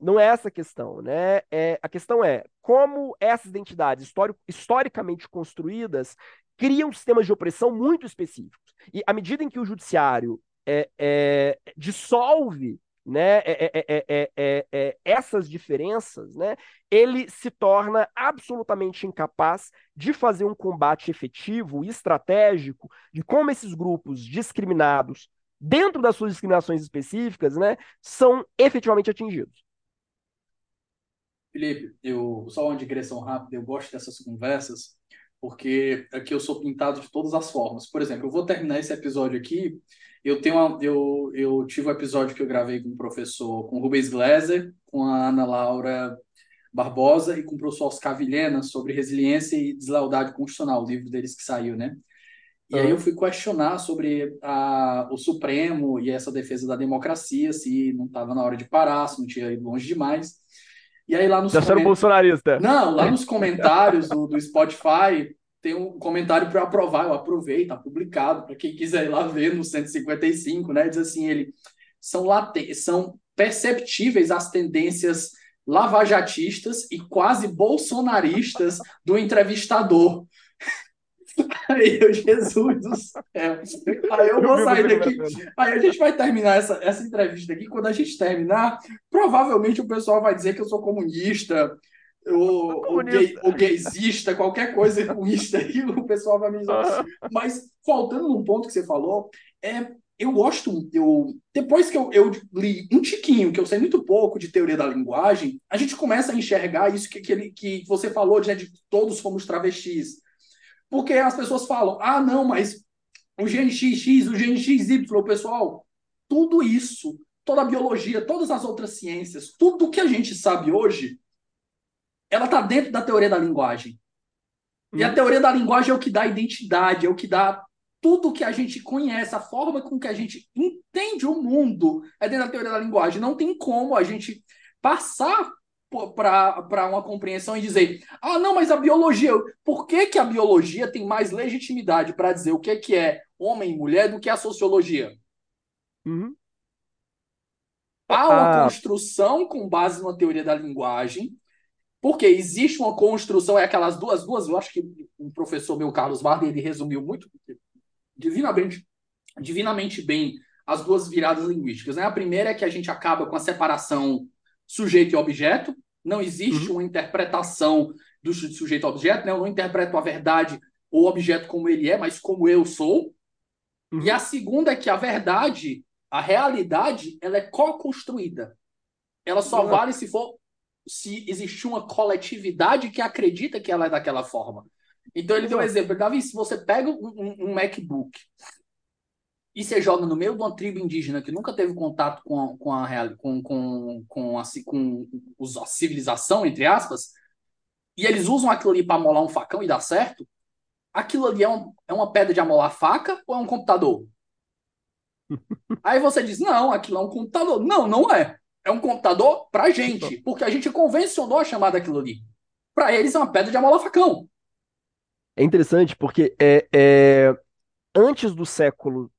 Não é essa a questão, né? a questão é como essas identidades historicamente construídas criam sistemas de opressão muito específicos. E à medida em que o judiciário dissolve né, é, é, é, essas diferenças, né, ele se torna absolutamente incapaz de fazer um combate efetivo e estratégico de como esses grupos discriminados, dentro das suas discriminações específicas, né, são efetivamente atingidos. Felipe, eu só uma digressão rápida, eu gosto dessas conversas, porque aqui eu sou pintado de todas as formas. Por exemplo, eu vou terminar esse episódio aqui eu tenho uma, eu, eu tive um episódio que eu gravei com o professor, com o Rubens Gleiser, com a Ana Laura Barbosa e com o professor Oscar Vilhena sobre resiliência e deslealdade constitucional, o livro deles que saiu, né? E aí eu fui questionar sobre a, o Supremo e essa defesa da democracia, se não estava na hora de parar, se não tinha ido longe demais. E aí lá nos Já coment... bolsonarista. Não, lá nos comentários do, do Spotify, tem um comentário para aprovar, eu aprovei, está publicado, para quem quiser ir lá ver no 155, né? Diz assim, ele são, late, são perceptíveis as tendências lavajatistas e quase bolsonaristas do entrevistador. Aí eu, Jesus do céu. Aí eu vou sair daqui. Aí a gente vai terminar essa, essa entrevista aqui. Quando a gente terminar, provavelmente o pessoal vai dizer que eu sou comunista, o, o, gay, o gaysista, qualquer coisa egoísta aí, o pessoal vai me dizer. Mas, faltando num ponto que você falou, é, eu gosto, eu, depois que eu, eu, li um tiquinho, que eu sei muito pouco de teoria da linguagem, a gente começa a enxergar isso que, que, ele, que você falou, de, né, de todos fomos travestis. Porque as pessoas falam, ah, não, mas o GNXX, o GNXY, o pessoal, tudo isso, toda a biologia, todas as outras ciências, tudo que a gente sabe hoje ela está dentro da teoria da linguagem. E a uhum. teoria da linguagem é o que dá identidade, é o que dá tudo que a gente conhece, a forma com que a gente entende o mundo é dentro da teoria da linguagem. Não tem como a gente passar para uma compreensão e dizer: ah, não, mas a biologia, por que, que a biologia tem mais legitimidade para dizer o que, que é homem e mulher do que a sociologia? Uhum. Há uma ah. construção com base na teoria da linguagem Porque existe uma construção, é aquelas duas, duas, eu acho que o professor meu Carlos Bardi, ele resumiu muito divinamente, divinamente bem as duas viradas linguísticas. Né? A primeira é que a gente acaba com a separação sujeito e objeto, não existe uhum. uma interpretação do sujeito objeto, né? eu não interpreto a verdade ou o objeto como ele é, mas como eu sou. Uhum. E a segunda é que a verdade, a realidade, ela é co-construída. Ela só uhum. vale se for se existir uma coletividade que acredita que ela é daquela forma. Então ele deu um exemplo, Davi, se você pega um, um, MacBook e você joga no meio de uma tribo indígena que nunca teve contato com a, com a, com, com, com, a, com a civilização, entre aspas, e eles usam aquilo ali para molar um facão e dá certo, aquilo ali é, um, é uma pedra de amolar faca ou é um computador? [LAUGHS] Aí você diz, não, aquilo é um computador. Não, não é é um computador para gente, porque a gente convencionou a chamar daquilo ali. Para eles é uma pedra de amolar facão. É interessante porque é, é, antes do século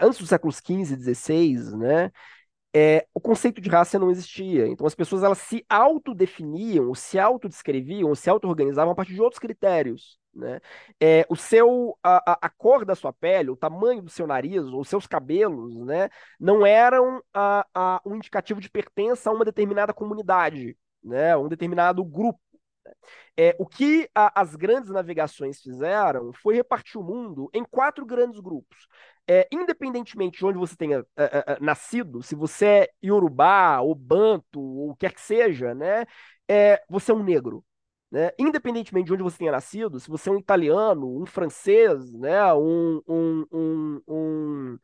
antes dos séculos XV e XVI, né, é, o conceito de raça não existia. Então as pessoas elas se autodefiniam, se autodescreviam, se auto-organizavam a partir de outros critérios. Né? É, o seu, a, a, cor da sua pele, o tamanho do seu nariz, os seus cabelos, né, não eram a, a, um indicativo de pertença a uma determinada comunidade, né, um determinado grupo. É, o que a, as grandes navegações fizeram foi repartir o mundo em quatro grandes grupos. É, independentemente de onde você tenha é, é, é nascido, se você é Yorubá, ou Banto, ou o que quer que seja, né, é, você é um negro. Né? Independentemente de onde você tenha nascido, se você é um italiano, um francês, né? um, um, um, um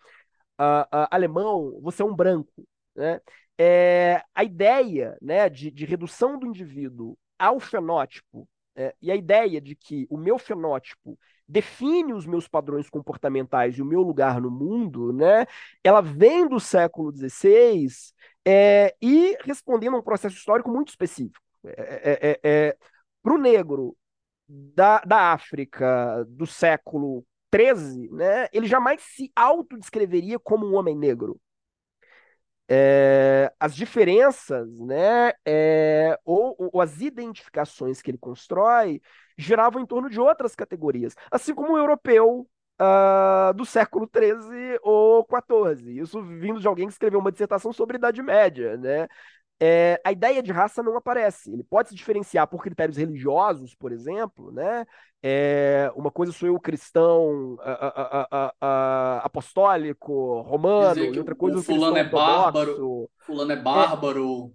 uh, uh, alemão, você é um branco. Né? É, a ideia né, de, de redução do indivíduo ao fenótipo é, e a ideia de que o meu fenótipo define os meus padrões comportamentais e o meu lugar no mundo, né? Ela vem do século XVI é, e respondendo a um processo histórico muito específico. É, é, é, é para o negro da, da África do século XIII, né, ele jamais se autodescreveria como um homem negro. É, as diferenças, né, é, ou, ou, as identificações que ele constrói giravam em torno de outras categorias, assim como o europeu uh, do século XIII ou XIV. Isso vindo de alguém que escreveu uma dissertação sobre Idade Média, né? É, a ideia de raça não aparece. Ele pode se diferenciar por critérios religiosos, por exemplo, né? É, uma coisa sou eu cristão, a, a, a, apostólico, romano, e outra coisa o fulano é bárbaro, fulano é bárbaro.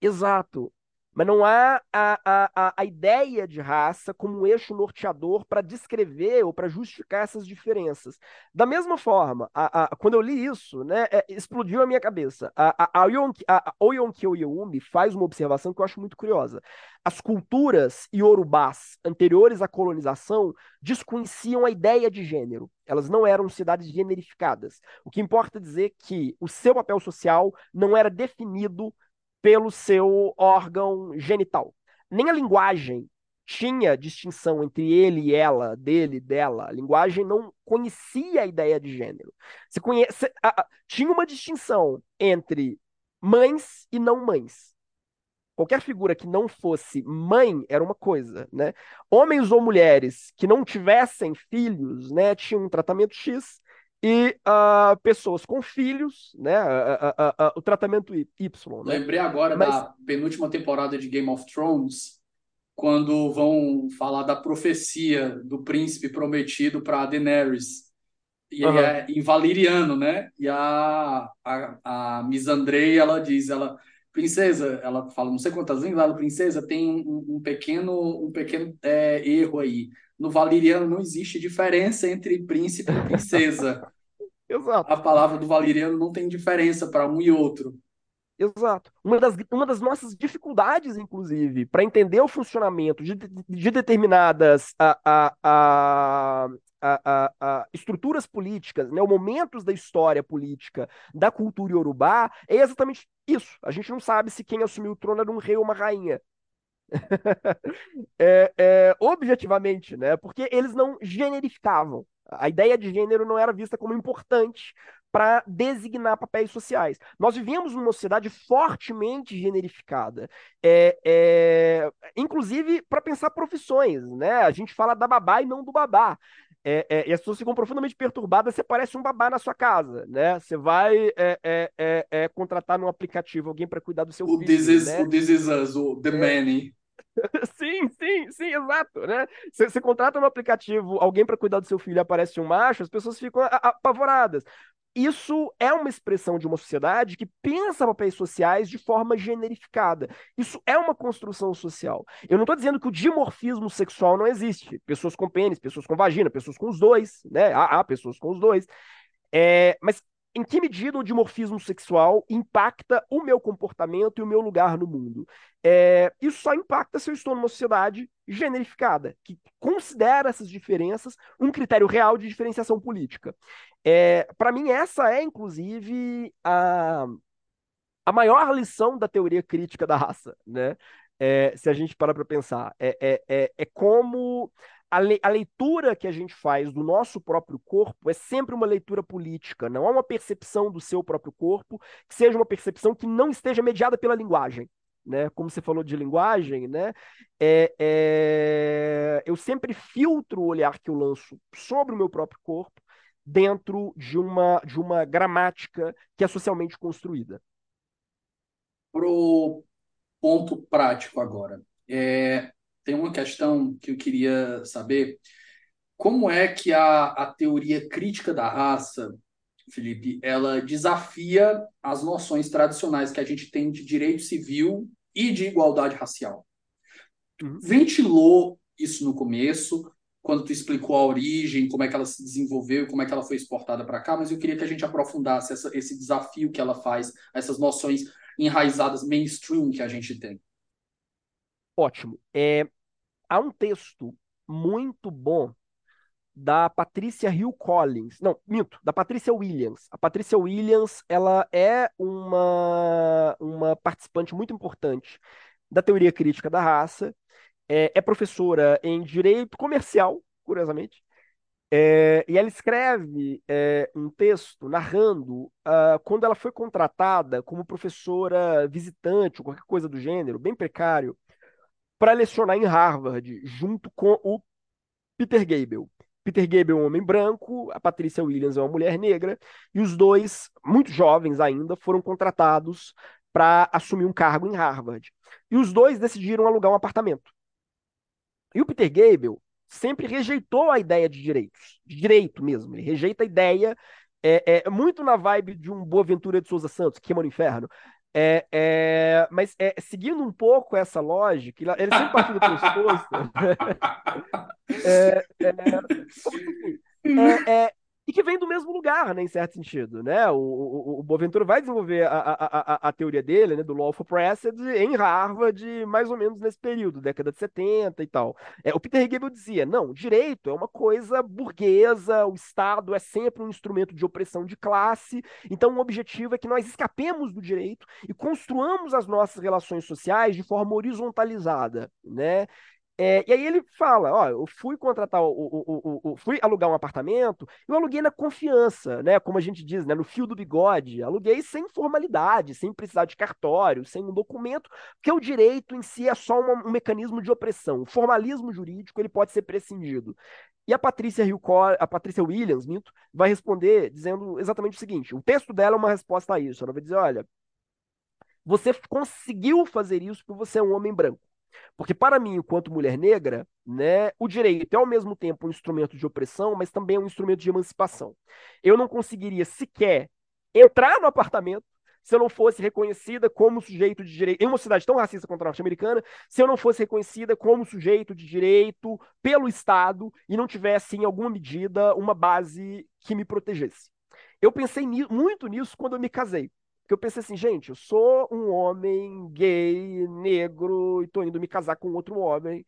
É, exato. Mas não há a, a, a ideia de raça como um eixo norteador para descrever ou para justificar essas diferenças. Da mesma forma, a, a, quando eu li isso, né, é, explodiu a minha cabeça. A, a, a, Oyonki Oyumi faz uma observação que eu acho muito curiosa. As culturas iorubás anteriores à colonização desconheciam a ideia de gênero. Elas não eram cidades generificadas. O que importa dizer que o seu papel social não era definido pelo seu órgão genital. Nem a linguagem tinha distinção entre ele e ela, dele, dela. A linguagem não conhecia a ideia de gênero. Você conhece, a, a, tinha uma distinção entre mães e não mães. Qualquer figura que não fosse mãe era uma coisa, né? Homens ou mulheres que não tivessem filhos, né, tinham um tratamento X e uh, pessoas com filhos, né? Uh, uh, o tratamento Y. Né? Lembrei agora Mas... da penúltima temporada de Game of Thrones, quando vão falar da profecia do príncipe prometido para Daenerys. E ele é em valiriano, né? E a, a, a Misandrei, ela diz, ela, princesa, ela fala, não sei quantas línguas, ela, princesa, tem um, um pequeno, um pequeno é, erro aí no valiriano não existe diferença entre príncipe e princesa. [LAUGHS] Exato. A palavra do valiriano não tem diferença para um e outro. Exato. Uma das, uma das nossas dificuldades, inclusive, para entender o funcionamento de, de determinadas a, a, a, a, estruturas políticas, né, momentos da história política da cultura iorubá, é exatamente isso. A gente não sabe se quem assumiu o trono era um rei ou uma rainha. [LAUGHS] é, é, objetivamente, né? Porque eles não generificavam. A ideia de gênero não era vista como importante para designar papéis sociais. Nós vivemos numa sociedade fortemente generificada, é, é, inclusive para pensar profissões, né? A gente fala da babá e não do babá. É, é, e as pessoas ficam profundamente perturbadas, você parece um babá na sua casa, né? Você vai é, é, contratar num aplicativo alguém para cuidar do seu o filho, this is, né? O This Is Us, o The Many. [LAUGHS] Sim, sim, sim, exato, né? Você, você contrata no aplicativo alguém para cuidar do seu filho e aparece um macho, as pessoas ficam apavoradas. Isso é uma expressão de uma sociedade que pensa papéis sociais de forma generificada. Isso é uma construção social. Eu não estou dizendo que o dimorfismo sexual não existe. Pessoas com pênis, pessoas com vagina, pessoas com os dois, né? Há, há pessoas com os dois. É, mas em que medida o dimorfismo sexual impacta o meu comportamento e o meu lugar no mundo? É, isso só impacta se eu estou numa sociedade generificada, que considera essas diferenças um critério real de diferenciação política. É, Para mim, essa é, inclusive, a, a maior lição da teoria crítica da raça, né? É, se a gente para para pensar, é, é, é, é como a, le, a, leitura que a gente faz do nosso próprio corpo é sempre uma leitura política, não é uma percepção do seu próprio corpo que seja uma percepção que não esteja mediada pela linguagem. Né? Como você falou de linguagem, né? É, é... eu sempre filtro o olhar que eu lanço sobre o meu próprio corpo dentro de uma, de uma gramática que é socialmente construída. Pro ponto prático agora. É, tem uma questão que eu queria saber. Como é que a, a teoria crítica da raça, Felipe, ela desafia as noções tradicionais que a gente tem de direito civil e de igualdade racial? Uhum. Ventilou isso no começo, quando tu explicou a origem, como é que ela se desenvolveu, como é que ela foi exportada para cá, mas eu queria que a gente aprofundasse essa, esse desafio que ela faz, essas noções enraizadas mainstream que a gente tem. Ótimo. É, há um texto muito bom da Patrícia Hill Collins. Não, minto, da Patrícia Williams. A Patrícia Williams, ela é uma, uma participante muito importante da teoria crítica da raça. É, é professora em direito comercial, curiosamente. É, e ela escreve é, um texto narrando uh, quando ela foi contratada como professora visitante ou qualquer coisa do gênero, bem precário, para lecionar em Harvard, junto com o Peter Gable. Peter Gable é um homem branco, a Patricia Williams é uma mulher negra, e os dois, muito jovens ainda, foram contratados para assumir um cargo em Harvard. E os dois decidiram alugar um apartamento. E o Peter Gable sempre rejeitou a ideia de direitos, de direito mesmo. Ele rejeita a ideia, é, é muito na vibe de um Boaventura de Souza Santos, que queima no inferno. É, é, mas é, seguindo um pouco essa lógica, ele sempre partiu do pressuposto. [LAUGHS] [LAUGHS] é, é, é, e que vem do mesmo lugar, né, em certo sentido, né? O, o, o Boaventura vai desenvolver a, a, a, a teoria dele, né, do Lawful Precedent, em Harvard, mais ou menos nesse período, década de 70 e tal. É, o Peter Hegel dizia, não, direito é uma coisa burguesa, o Estado é sempre um instrumento de opressão de classe, então o objetivo é que nós escapemos do direito e construamos as nossas relações sociais de forma horizontalizada, né? É, e aí ele fala, ó, eu fui contratar, o, o, o, fui alugar um apartamento, eu aluguei na confiança, né, como a gente diz, né, no fio do bigode, aluguei sem formalidade, sem precisar de cartório, sem um documento, porque o direito em si é só uma, um mecanismo de opressão, o formalismo jurídico ele pode ser prescindido. E a Patrícia, a Patrícia Williams, minto, vai responder dizendo exatamente o seguinte, o texto dela é uma resposta a isso, ela vai dizer, olha, você conseguiu fazer isso porque você é um homem branco. Porque para mim, enquanto mulher negra, né, o direito é ao mesmo tempo um instrumento de opressão, mas também é um instrumento de emancipação. Eu não conseguiria sequer entrar no apartamento se eu não fosse reconhecida como sujeito de direito, em uma cidade tão racista quanto a norte-americana, se eu não fosse reconhecida como sujeito de direito pelo Estado e não tivesse, em alguma medida, uma base que me protegesse. Eu pensei ni muito nisso quando eu me casei. Porque eu pensei assim, gente, eu sou um homem gay, negro, e tô indo me casar com outro homem,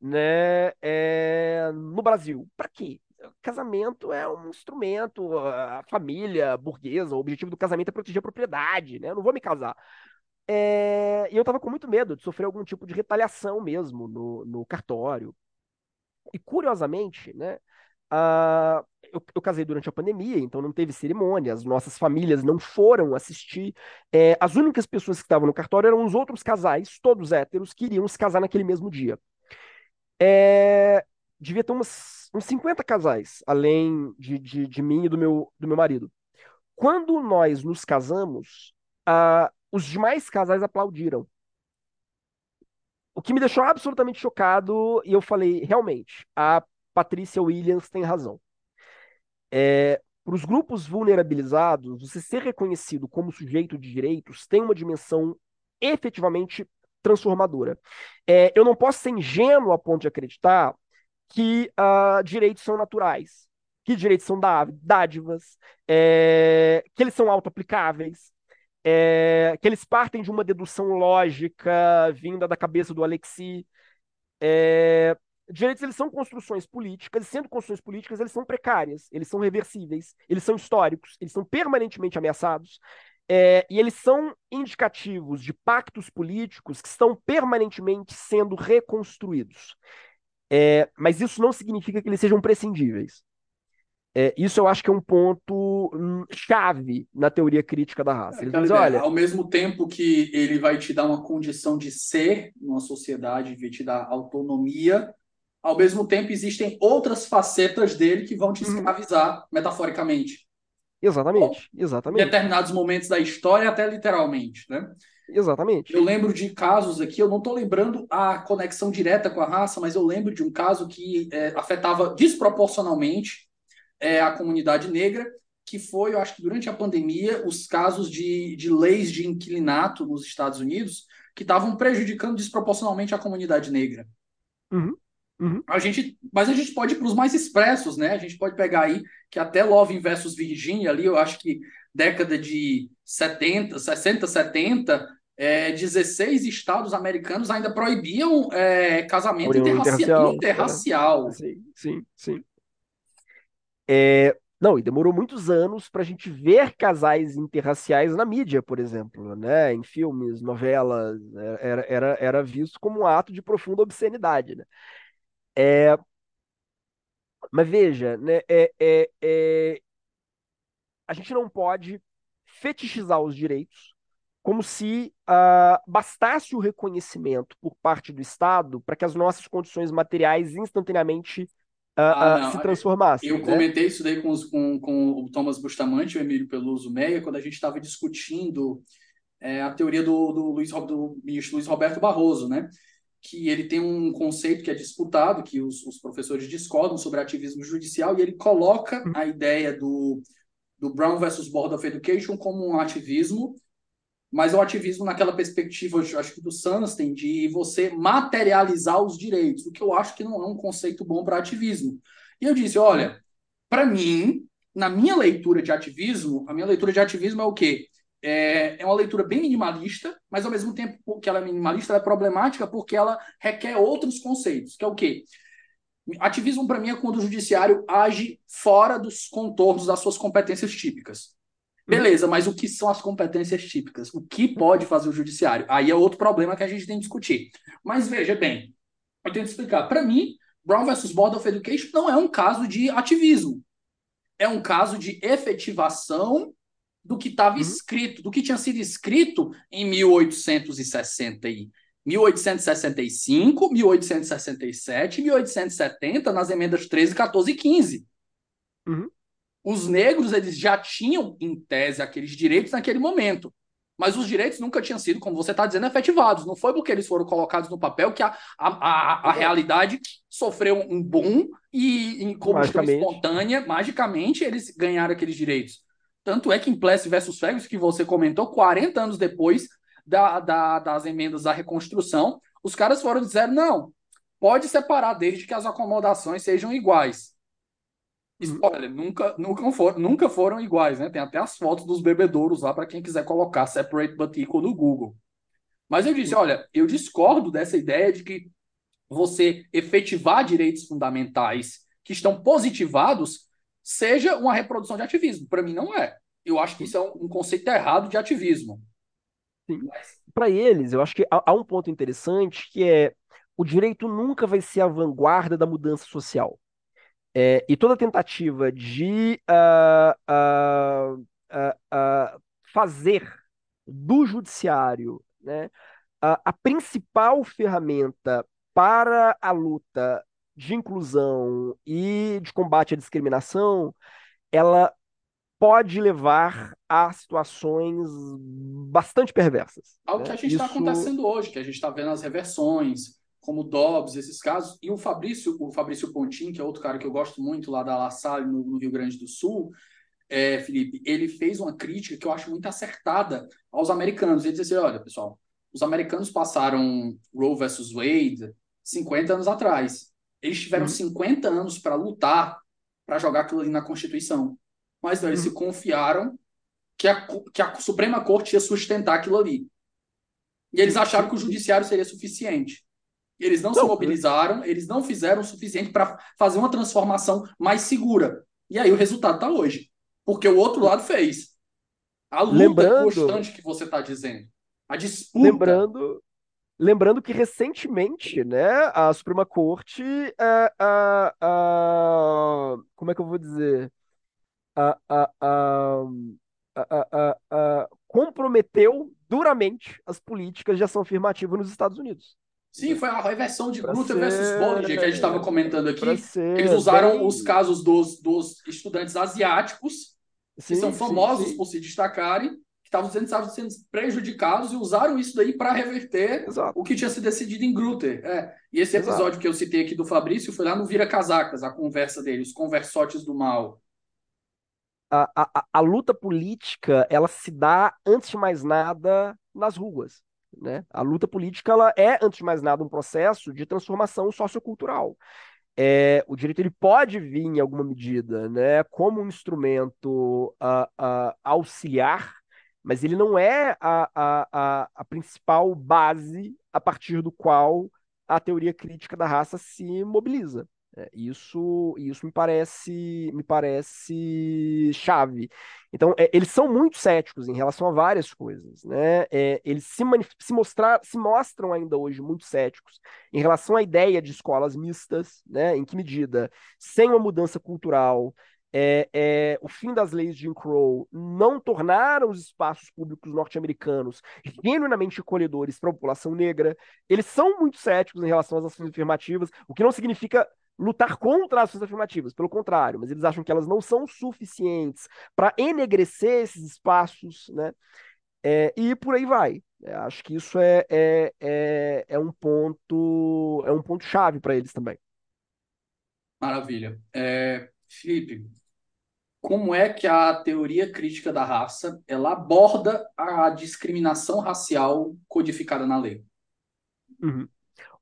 né? É, no Brasil. Para quê? Casamento é um instrumento, a família burguesa, o objetivo do casamento é proteger a propriedade, né? Eu não vou me casar. É, e eu tava com muito medo de sofrer algum tipo de retaliação mesmo no, no cartório. E curiosamente, né? Uh, eu, eu, casei durante a pandemia, então não teve cerimônia, as nossas famílias não foram assistir. É, as únicas pessoas que estavam no cartório eram os outros casais, todos héteros, que iriam se casar naquele mesmo dia. É, devia ter umas, uns 50 casais, além de, de, de, mim e do meu, do meu marido. Quando nós nos casamos, uh, os demais casais aplaudiram. O que me deixou absolutamente chocado, e eu falei, realmente, a Patrícia Williams tem razão. É, para os grupos vulnerabilizados, você ser reconhecido como sujeito de direitos tem uma dimensão efetivamente transformadora. É, eu não posso ser ingênuo a ponto de acreditar que uh, direitos são naturais, que direitos são dádivas, é, que eles são auto-aplicáveis, é, que eles partem de uma dedução lógica vinda da cabeça do Alexi. É, direitos eles são construções políticas, e sendo construções políticas, eles são precárias, eles são reversíveis, eles são históricos, eles são permanentemente ameaçados, é, e eles são indicativos de pactos políticos que estão permanentemente sendo reconstruídos. É, mas isso não significa que eles sejam prescindíveis. É, isso eu acho que é um ponto hum, chave na teoria crítica da raça. É, olha, ao mesmo tempo que ele vai te dar uma condição de ser numa sociedade, vai te dar autonomia, ao mesmo tempo existem outras facetas dele que vão te uhum. escravizar, metaforicamente. Exatamente, exatamente. Em determinados momentos da história, até literalmente, né? Exatamente. Eu lembro de casos aqui, eu não estou lembrando a conexão direta com a raça, mas eu lembro de um caso que é, afetava desproporcionalmente é, a comunidade negra, que foi, eu acho que durante a pandemia, os casos de, de leis de inquilinato nos Estados Unidos que estavam prejudicando desproporcionalmente a comunidade negra. Uhum. Uhum. A gente, mas a gente pode ir para os mais expressos, né? A gente pode pegar aí que até Love versus Virginia ali, eu acho que década de 70, 60, 70, é, 16 estados americanos ainda proibiam é, casamento interracial. interracial. É. Sim, sim, sim. É, não, e demorou muitos anos para a gente ver casais interraciais na mídia, por exemplo, né? Em filmes, novelas, era, era, era visto como um ato de profunda obscenidade, né? É, mas veja, né, é, é, é, a gente não pode fetichizar os direitos como se uh, bastasse o reconhecimento por parte do Estado para que as nossas condições materiais instantaneamente uh, ah, uh, se transformassem. Eu né? comentei isso daí com, os, com, com o Thomas Bustamante e o Emílio Peluso Meia, quando a gente estava discutindo é, a teoria do, do, Luiz, do ministro Luiz Roberto Barroso, né? Que ele tem um conceito que é disputado, que os, os professores discordam sobre ativismo judicial, e ele coloca a ideia do, do Brown versus Board of Education como um ativismo, mas o ativismo naquela perspectiva, acho que do Sunstein, de você materializar os direitos, o que eu acho que não é um conceito bom para ativismo. E eu disse, olha, para mim, na minha leitura de ativismo, a minha leitura de ativismo é o quê? É, é uma leitura bem minimalista, mas ao mesmo tempo que ela é minimalista, ela é problemática porque ela requer outros conceitos, que é o quê? Ativismo, para mim, é quando o judiciário age fora dos contornos das suas competências típicas. Beleza, mas o que são as competências típicas? O que pode fazer o judiciário? Aí é outro problema que a gente tem que discutir. Mas veja bem, eu tenho que explicar. Para mim, Brown versus Board of Education não é um caso de ativismo. É um caso de efetivação do que estava uhum. escrito, do que tinha sido escrito em 1860 e 1865, 1867, 1870, nas emendas 13, 14 e 15. Uhum. Os negros eles já tinham, em tese, aqueles direitos naquele momento. Mas os direitos nunca tinham sido, como você está dizendo, efetivados. Não foi porque eles foram colocados no papel que a, a, a, a realidade sofreu um boom e, em combustão espontânea, magicamente, eles ganharam aqueles direitos. Tanto é que em Plessy versus Ferguson, que você comentou, 40 anos depois da, da, das emendas da reconstrução, os caras foram dizer, não, pode separar desde que as acomodações sejam iguais. Spoiler, nunca, nunca, for, nunca foram iguais, né? Tem até as fotos dos bebedouros lá para quem quiser colocar separate but equal no Google. Mas eu disse, olha, eu discordo dessa ideia de que você efetivar direitos fundamentais que estão positivados seja uma reprodução de ativismo. Para mim, não é. Eu acho que isso é um, um conceito errado de ativismo. Mas... Para eles, eu acho que há, há um ponto interessante que é o direito nunca vai ser a vanguarda da mudança social. É, e toda tentativa de ah, ah, ah, fazer do judiciário, né, a, a principal ferramenta para a luta de inclusão e de combate à discriminação, ela pode levar a situações bastante perversas. Algo né? que a gente está Isso- acontecendo hoje, que a gente está vendo as reversões, como Dobbs, esses casos, e o Fabrício, o Fabrício Pontin, que é outro cara que eu gosto muito lá da La Salle, no, no Rio Grande do Sul, é, Felipe, ele fez uma crítica que eu acho muito acertada aos americanos. Ele disse assim: olha, pessoal, os americanos passaram Roe versus Wade 50 anos atrás. Eles tiveram Uhum. 50 anos para lutar para jogar aquilo ali na Constituição. Mas não, eles se Uhum. confiaram que a, que a Suprema Corte ia sustentar aquilo ali. E eles acharam que o judiciário seria suficiente. Eles não, se Não, mobilizaram, eles não fizeram o suficiente para fazer uma transformação mais segura. E aí o resultado está hoje. Porque o outro lado fez. A luta Lembrando- constante que você está dizendo. A disputa. Lembrando, lembrando que recentemente, né, a Suprema Corte, ah, ah, ah, como é que eu vou dizer, ah, ah, ah, ah, comprometeu duramente as políticas de ação afirmativa nos Estados Unidos. Sim, foi a reversão de Grutter versus Bollinger que a gente estava comentando aqui. Ser Eles usaram bem- os casos dos, dos estudantes asiáticos, que Sim, são sim, famosos sim. por se destacarem, que estavam sendo, estavam sendo prejudicados e usaram isso daí para reverter Exato. o que tinha sido decidido em Grutter. É. E esse Exato. episódio que eu citei aqui do Fabrício foi lá no Vira Casacas, a conversa dele, os conversotes do mal. a, a, a luta política ela se dá antes de mais nada nas ruas, né? A luta política ela é antes de mais nada um processo de transformação sociocultural. É, o direito ele pode vir em alguma medida, né, como um instrumento ah, ah, auxiliar, mas ele não é a, a, a, principal base a partir do qual a teoria crítica da raça se mobiliza. É, isso, isso me parece, me parece chave. Então, é, eles são muito céticos em relação a várias coisas, né? É, eles se, se, mostrar, se mostram ainda hoje muito céticos em relação à ideia de escolas mistas, né? Em que medida, sem uma mudança cultural, é, é, o fim das leis de Jim Crow não tornaram os espaços públicos norte-americanos genuinamente acolhedores para a população negra. Eles são muito céticos em relação às ações afirmativas, o que não significa lutar contra as ações afirmativas, pelo contrário, mas eles acham que elas não são suficientes para enegrecer esses espaços, né? É, e por aí vai. É, acho que isso é, é, é, é um ponto é um ponto chave para eles também. Maravilha. É, Felipe, como é que a teoria crítica da raça ela aborda a discriminação racial codificada na lei? Uhum.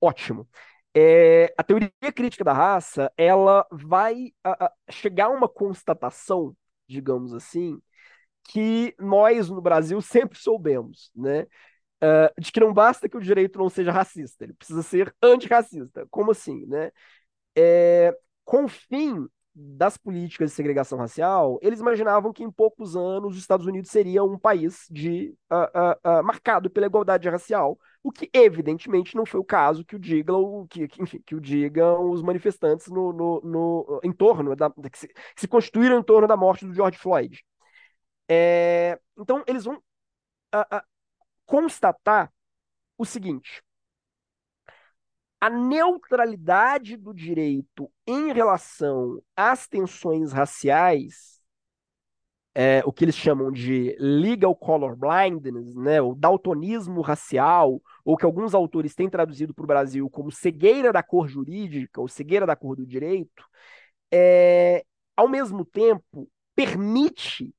Ótimo. É, a teoria crítica da raça, ela vai a, a, chegar a uma constatação, digamos assim, que nós no Brasil [LAUGHS] sempre soubemos, né? Uh, de que não basta que o direito não seja racista, ele precisa ser antirracista. Como assim, né? É, com fim das políticas de segregação racial, eles imaginavam que em poucos anos os Estados Unidos seria um país de, uh, uh, marcado pela igualdade racial, o que evidentemente não foi o caso que o digam, que, que, enfim, que o digam os manifestantes no, no, no em torno da, que se, que se constituíram em torno da morte do George Floyd. É, então eles vão constatar o seguinte: a neutralidade do direito em relação às tensões raciais, é, o que eles chamam de legal color blindness, né, o daltonismo racial, ou que alguns autores têm traduzido para o Brasil como cegueira da cor jurídica ou cegueira da cor do direito, é, ao mesmo tempo permite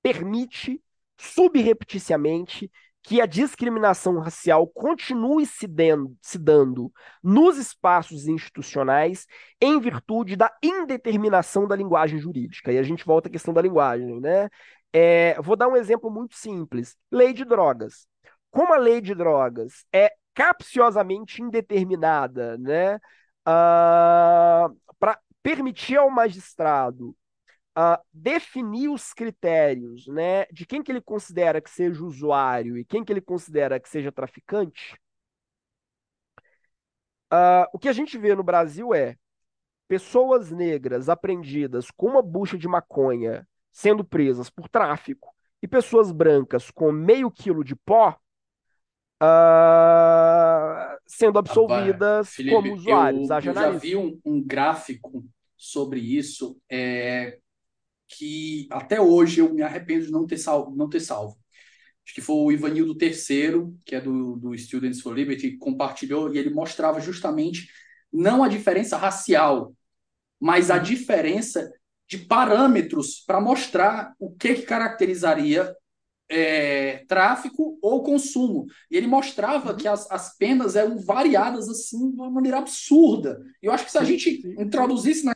permite subrepticiamente que a discriminação racial continue se, dando, se dando nos espaços institucionais em virtude da indeterminação da linguagem jurídica. E a gente volta à questão da linguagem, né? É, vou dar um exemplo muito simples: lei de drogas. Como a lei de drogas é capciosamente indeterminada, né? Uh, para permitir ao magistrado Uh, definir os critérios né, de quem que ele considera que seja usuário e quem que ele considera que seja traficante, uh, o que a gente vê no Brasil é pessoas negras apreendidas com uma bucha de maconha sendo presas por tráfico e pessoas brancas com meio quilo de pó uh, sendo absolvidas Felipe, como usuários. Eu, eu já vi um, um, gráfico sobre isso é, que até hoje eu me arrependo de não ter salvo. Não ter salvo. Acho que foi o Ivanildo III, que é do, do Students for Liberty, que compartilhou e ele mostrava justamente não a diferença racial, mas a diferença de parâmetros para mostrar o que, que caracterizaria é, tráfico ou consumo. E ele mostrava uhum. que as, as penas eram variadas assim de uma maneira absurda. E eu acho que se a gente introduzisse na,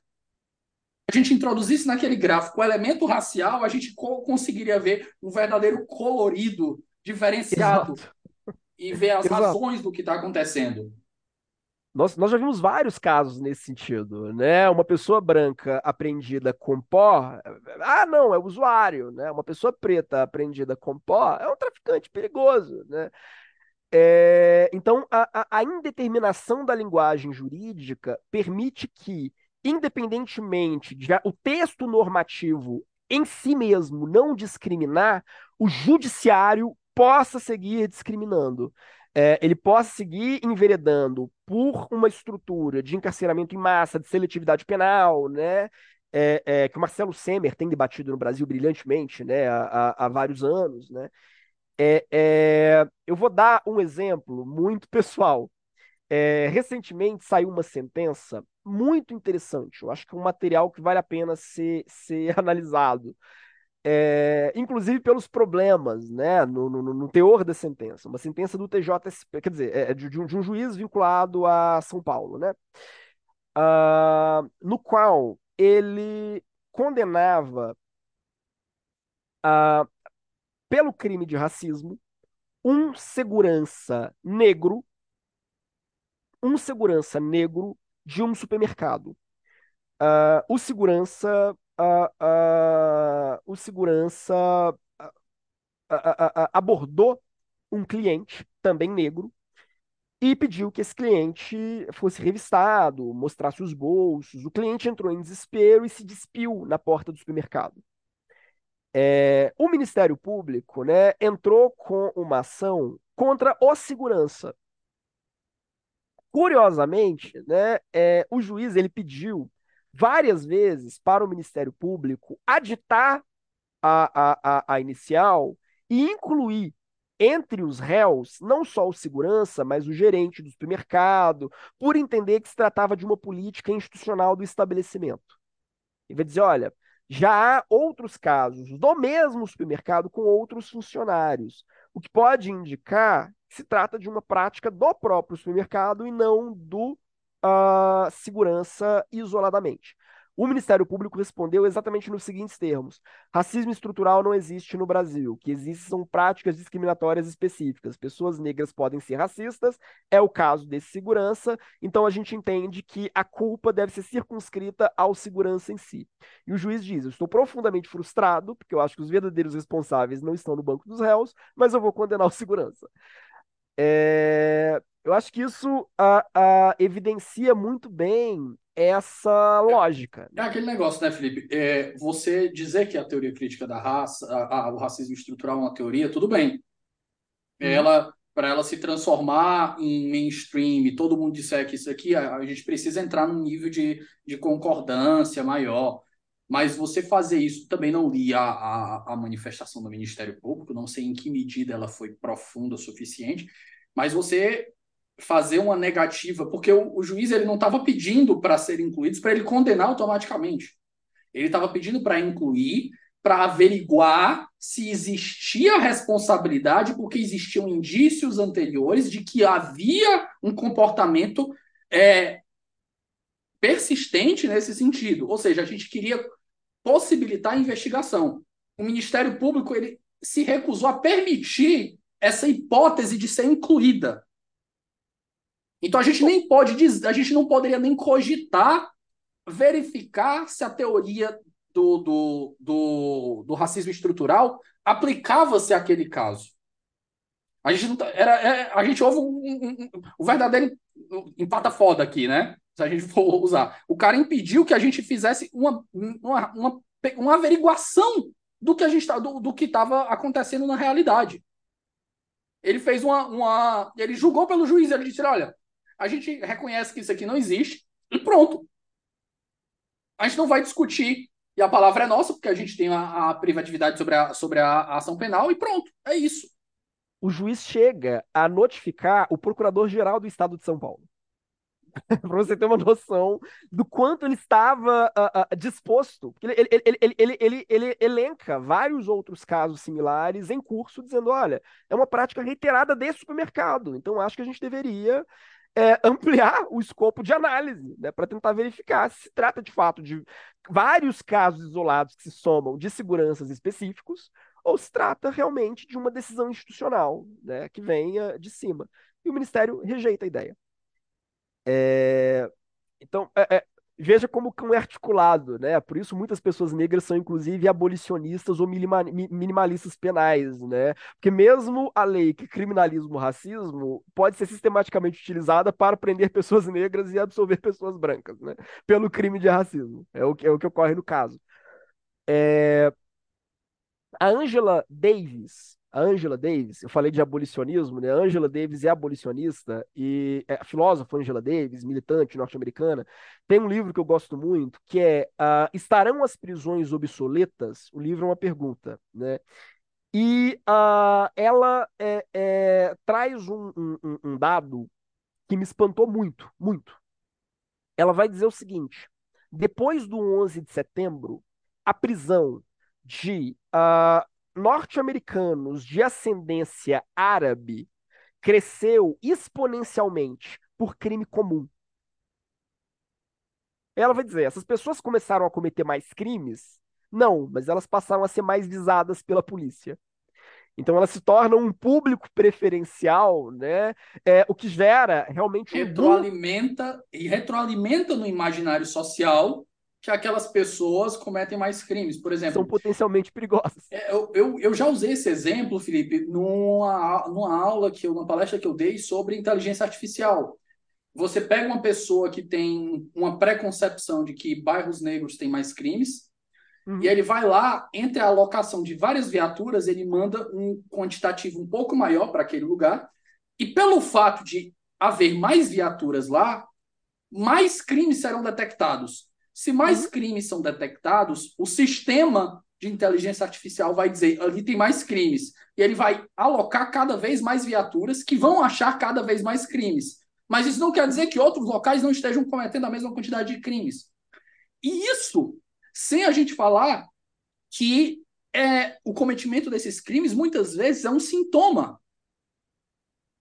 a gente introduzisse naquele gráfico o elemento racial, a gente co conseguiria ver um verdadeiro colorido diferenciado Exato. e ver as Exato. razões do que está acontecendo. Nós, nós já vimos vários casos nesse sentido, né? Uma pessoa branca apreendida com pó, ah, não, é usuário, né? Uma pessoa preta apreendida com pó é um traficante perigoso, né? É, então, a, a, a indeterminação da linguagem jurídica permite que, independentemente de o texto normativo em si mesmo não discriminar, o judiciário possa seguir discriminando é, ele possa seguir enveredando por uma estrutura de encarceramento em massa, de seletividade penal, né? É, é, que o Marcelo Semer tem debatido no Brasil brilhantemente né, há, há vários anos. Né? É, é, eu vou dar um exemplo muito pessoal. É, recentemente saiu uma sentença muito interessante. Eu acho que é um material que vale a pena ser, ser [LAUGHS] analisado é, inclusive pelos problemas né, no, no, no, teor da sentença. Uma sentença do TJSP, quer dizer, é, é de, um, de um juiz vinculado a São Paulo, né? Uh, no qual ele condenava uh, pelo crime de racismo um segurança negro, um segurança negro de um supermercado. Uh, o segurança o segurança abordou um cliente, também negro, e pediu que esse cliente fosse revistado, mostrasse os bolsos. O cliente entrou em desespero e se despiu na porta do supermercado. É, o Ministério Público né, entrou com uma ação contra o segurança. Curiosamente, né, é, o juiz ele pediu várias vezes para o Ministério Público aditar a, a, a, a inicial e incluir entre os réus não só o segurança, mas o gerente do supermercado, por entender que se tratava de uma política institucional do estabelecimento. E vai dizer, olha, já há outros casos do mesmo supermercado com outros funcionários, o que pode indicar que se trata de uma prática do próprio supermercado e não do uh, segurança isoladamente. O Ministério Público respondeu exatamente nos seguintes termos: racismo estrutural não existe no Brasil. O que existe são práticas discriminatórias específicas. Pessoas negras podem ser racistas, é o caso desse segurança, então a gente entende que a culpa deve ser circunscrita ao segurança em si. E o juiz diz: Eu estou profundamente frustrado, porque eu acho que os verdadeiros responsáveis não estão no banco dos réus, mas eu vou condenar o segurança. É... Eu acho que isso a, a, evidencia muito bem essa lógica. É aquele negócio, né, Felipe? É, você dizer que a teoria crítica da raça, a, a, o racismo estrutural é uma teoria, tudo bem. Uhum. Ela, para ela se transformar em mainstream e todo mundo disser que isso aqui, a, a gente precisa entrar num nível de, de concordância maior. Mas você fazer isso, também não li a, a, a manifestação do Ministério Público, não sei em que medida ela foi profunda o suficiente, mas você fazer uma negativa, porque o, o juiz ele não estava pedindo para serem incluídos para ele condenar automaticamente. Ele estava pedindo para incluir, para averiguar se existia responsabilidade, porque existiam indícios anteriores de que havia um comportamento é, persistente nesse sentido. Ou seja, a gente queria possibilitar a investigação. O Ministério Público ele se recusou a permitir essa hipótese de ser incluída. Então a gente nem pode dizer, a gente não poderia nem cogitar verificar se a teoria do, do, do, do racismo estrutural aplicava-se àquele caso. A gente, não, tá, era, é, a gente houve um, um, um, um verdadeiro empata foda aqui, né? se a gente for usar. O cara impediu que a gente fizesse uma, uma, uma, uma averiguação do que a gente tá, do, do que estava acontecendo na realidade. Ele fez uma, uma. Ele julgou pelo juiz, ele disse: olha, a gente reconhece que isso aqui não existe, e pronto. A gente não vai discutir, e a palavra é nossa, porque a gente tem a, a privatividade sobre, a, sobre a, a ação penal, e pronto, é isso. O juiz chega a notificar o procurador-geral do estado de São Paulo. [LAUGHS] para você ter uma noção do quanto ele estava uh, uh, disposto. Ele, ele, ele, ele, ele, ele elenca vários outros casos similares em curso, dizendo: olha, é uma prática reiterada desse supermercado, então acho que a gente deveria é, ampliar o escopo de análise, né, para tentar verificar se se trata de fato de vários casos isolados que se somam de seguranças específicos ou se trata realmente de uma decisão institucional né, que venha de cima. E o Ministério rejeita a ideia. É... Então, é, é, veja como é articulado, né? Por isso muitas pessoas negras são inclusive abolicionistas ou minimalistas penais, né? Porque mesmo a lei que criminaliza o racismo pode ser sistematicamente utilizada para prender [LAUGHS] pessoas negras e absolver pessoas brancas, né? Pelo crime de racismo. É o que, é o que ocorre no caso. É... A Angela Davis, a Angela Davis, eu falei de abolicionismo, né? A Angela Davis é abolicionista e é filósofa Angela Davis, militante norte-americana. Tem um livro que eu gosto muito que é uh, Estarão as prisões obsoletas? O livro é uma pergunta, né? E uh, ela é, é, traz um, um, um dado que me espantou muito, muito. Ela vai dizer o seguinte: depois do 11 de setembro, a prisão de uh, norte-americanos de ascendência árabe cresceu exponencialmente por crime comum. Ela vai dizer: essas pessoas começaram a cometer mais crimes? Não, mas elas passaram a ser mais visadas pela polícia. Então elas se tornam um público preferencial, né? É, o que gera realmente um retroalimenta e retroalimenta no imaginário social que aquelas pessoas cometem mais crimes. Por exemplo. São potencialmente perigosas. É, eu, eu, eu já usei esse exemplo, Felipe, numa, numa aula, que eu, numa palestra que eu dei sobre inteligência artificial. Você pega uma pessoa que tem uma preconcepção de que bairros negros têm mais crimes, uhum. e ele vai lá, entre a alocação de várias viaturas, ele manda um quantitativo um pouco maior para aquele lugar, e pelo fato de haver mais viaturas lá, mais crimes serão detectados. Se mais uhum. crimes são detectados, o sistema de inteligência artificial vai dizer ali tem mais crimes. E ele vai alocar cada vez mais viaturas que vão achar cada vez mais crimes. Mas isso não quer dizer que outros locais não estejam cometendo a mesma quantidade de crimes. E isso sem a gente falar que é, o cometimento desses crimes muitas vezes é um sintoma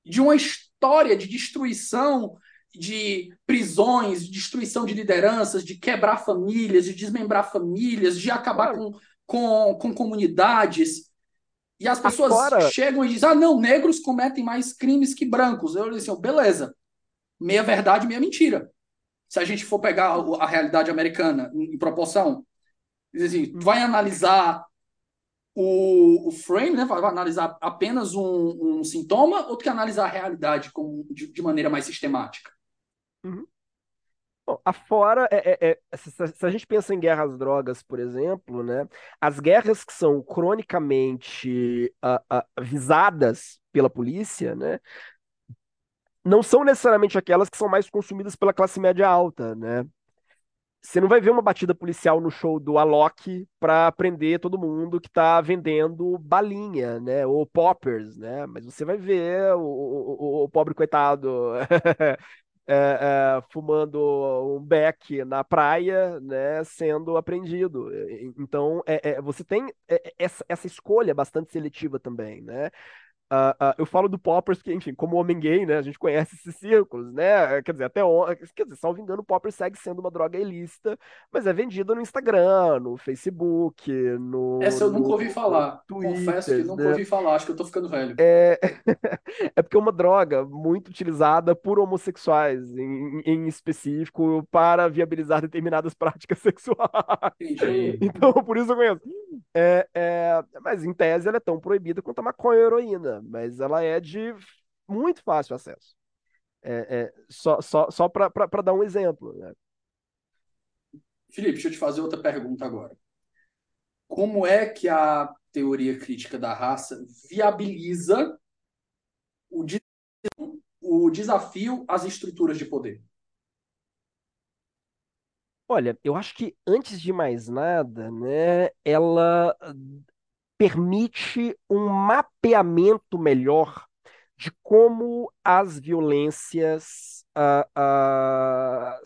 de uma história de destruição de prisões, de destruição de lideranças, de quebrar famílias, de desmembrar famílias, de acabar com, com, com comunidades. E as pessoas Agora... chegam e dizem: ah, não, negros cometem mais crimes que brancos. Eu disse assim: beleza, meia verdade, meia mentira. Se a gente for pegar a realidade americana em proporção, assim, vai analisar o, o frame, né, vai analisar apenas um, um sintoma ou tu quer analisar a realidade com, de, de maneira mais sistemática? Uhum. Bom, afora, é, é, é, se, se, a gente pensa em guerras drogas, por exemplo, né, as guerras que são cronicamente uh, uh, visadas pela polícia, né, não são necessariamente aquelas que são mais consumidas pela classe média alta, né? Você não vai ver uma batida policial no show do Alok para prender todo mundo que está vendendo balinha, né? Ou poppers, né? Mas você vai ver o, o, o pobre coitado [LAUGHS] é, é, fumando um beck na praia, né, sendo apreendido. Então, é, é você tem é, essa, essa escolha bastante seletiva também, né? Uh, uh, eu falo do Poppers, porque, enfim, como homem gay, né, a gente conhece esses círculos, né? Quer dizer, até quer dizer, salvo engano, o Popper segue sendo uma droga ilícita, mas é vendida no Instagram, no Facebook, no. Essa eu nunca ouvi falar. Twitter, Confesso que nunca né? ouvi falar, acho que eu tô ficando velho. É, [LAUGHS] é porque é uma droga muito utilizada por homossexuais, em, em específico, para viabilizar determinadas [LAUGHS] práticas sexuais. Entendi. Então, por isso eu conheço. É, é, mas em tese ela é tão proibida quanto a maconha e a heroína mas ela é de muito fácil acesso. É, é, só só, só para dar um exemplo. Né? Felipe, deixa eu te fazer outra pergunta agora. Como é que a teoria crítica da raça viabiliza o, o desafio às estruturas de poder? Olha, eu acho que antes de mais nada, né, ela permite um mapeamento melhor de como as violências, uh,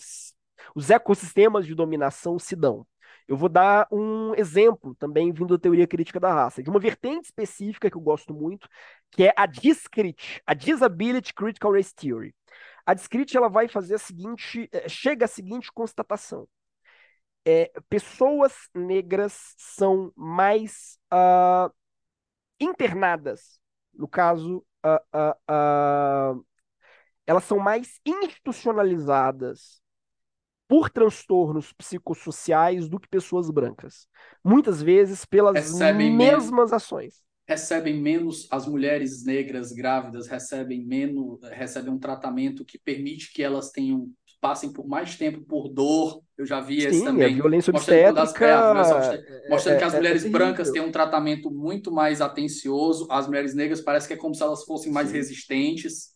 os ecossistemas de dominação se dão. Eu vou dar um exemplo também vindo da teoria crítica da raça, de uma vertente específica que eu gosto muito, que é a DISCRIT, a Disability Critical Race Theory. A DISCRIT ela vai fazer a seguinte, eh, chega à seguinte constatação. É, pessoas negras são mais uh, internadas, no caso, uh, uh, elas são mais institucionalizadas por transtornos psicossociais do que pessoas brancas. Muitas vezes pelas recebem mesmas menos, ações. Recebem menos, as mulheres negras grávidas recebem menos, recebem um tratamento que permite que elas tenham passem por mais tempo por dor. Eu já vi Sim, esse também. A violência mostrando obstétrica... Mostrando é, que as é, mulheres é brancas têm um tratamento muito mais atencioso, as mulheres negras parece que é como se elas fossem mais Sim. resistentes.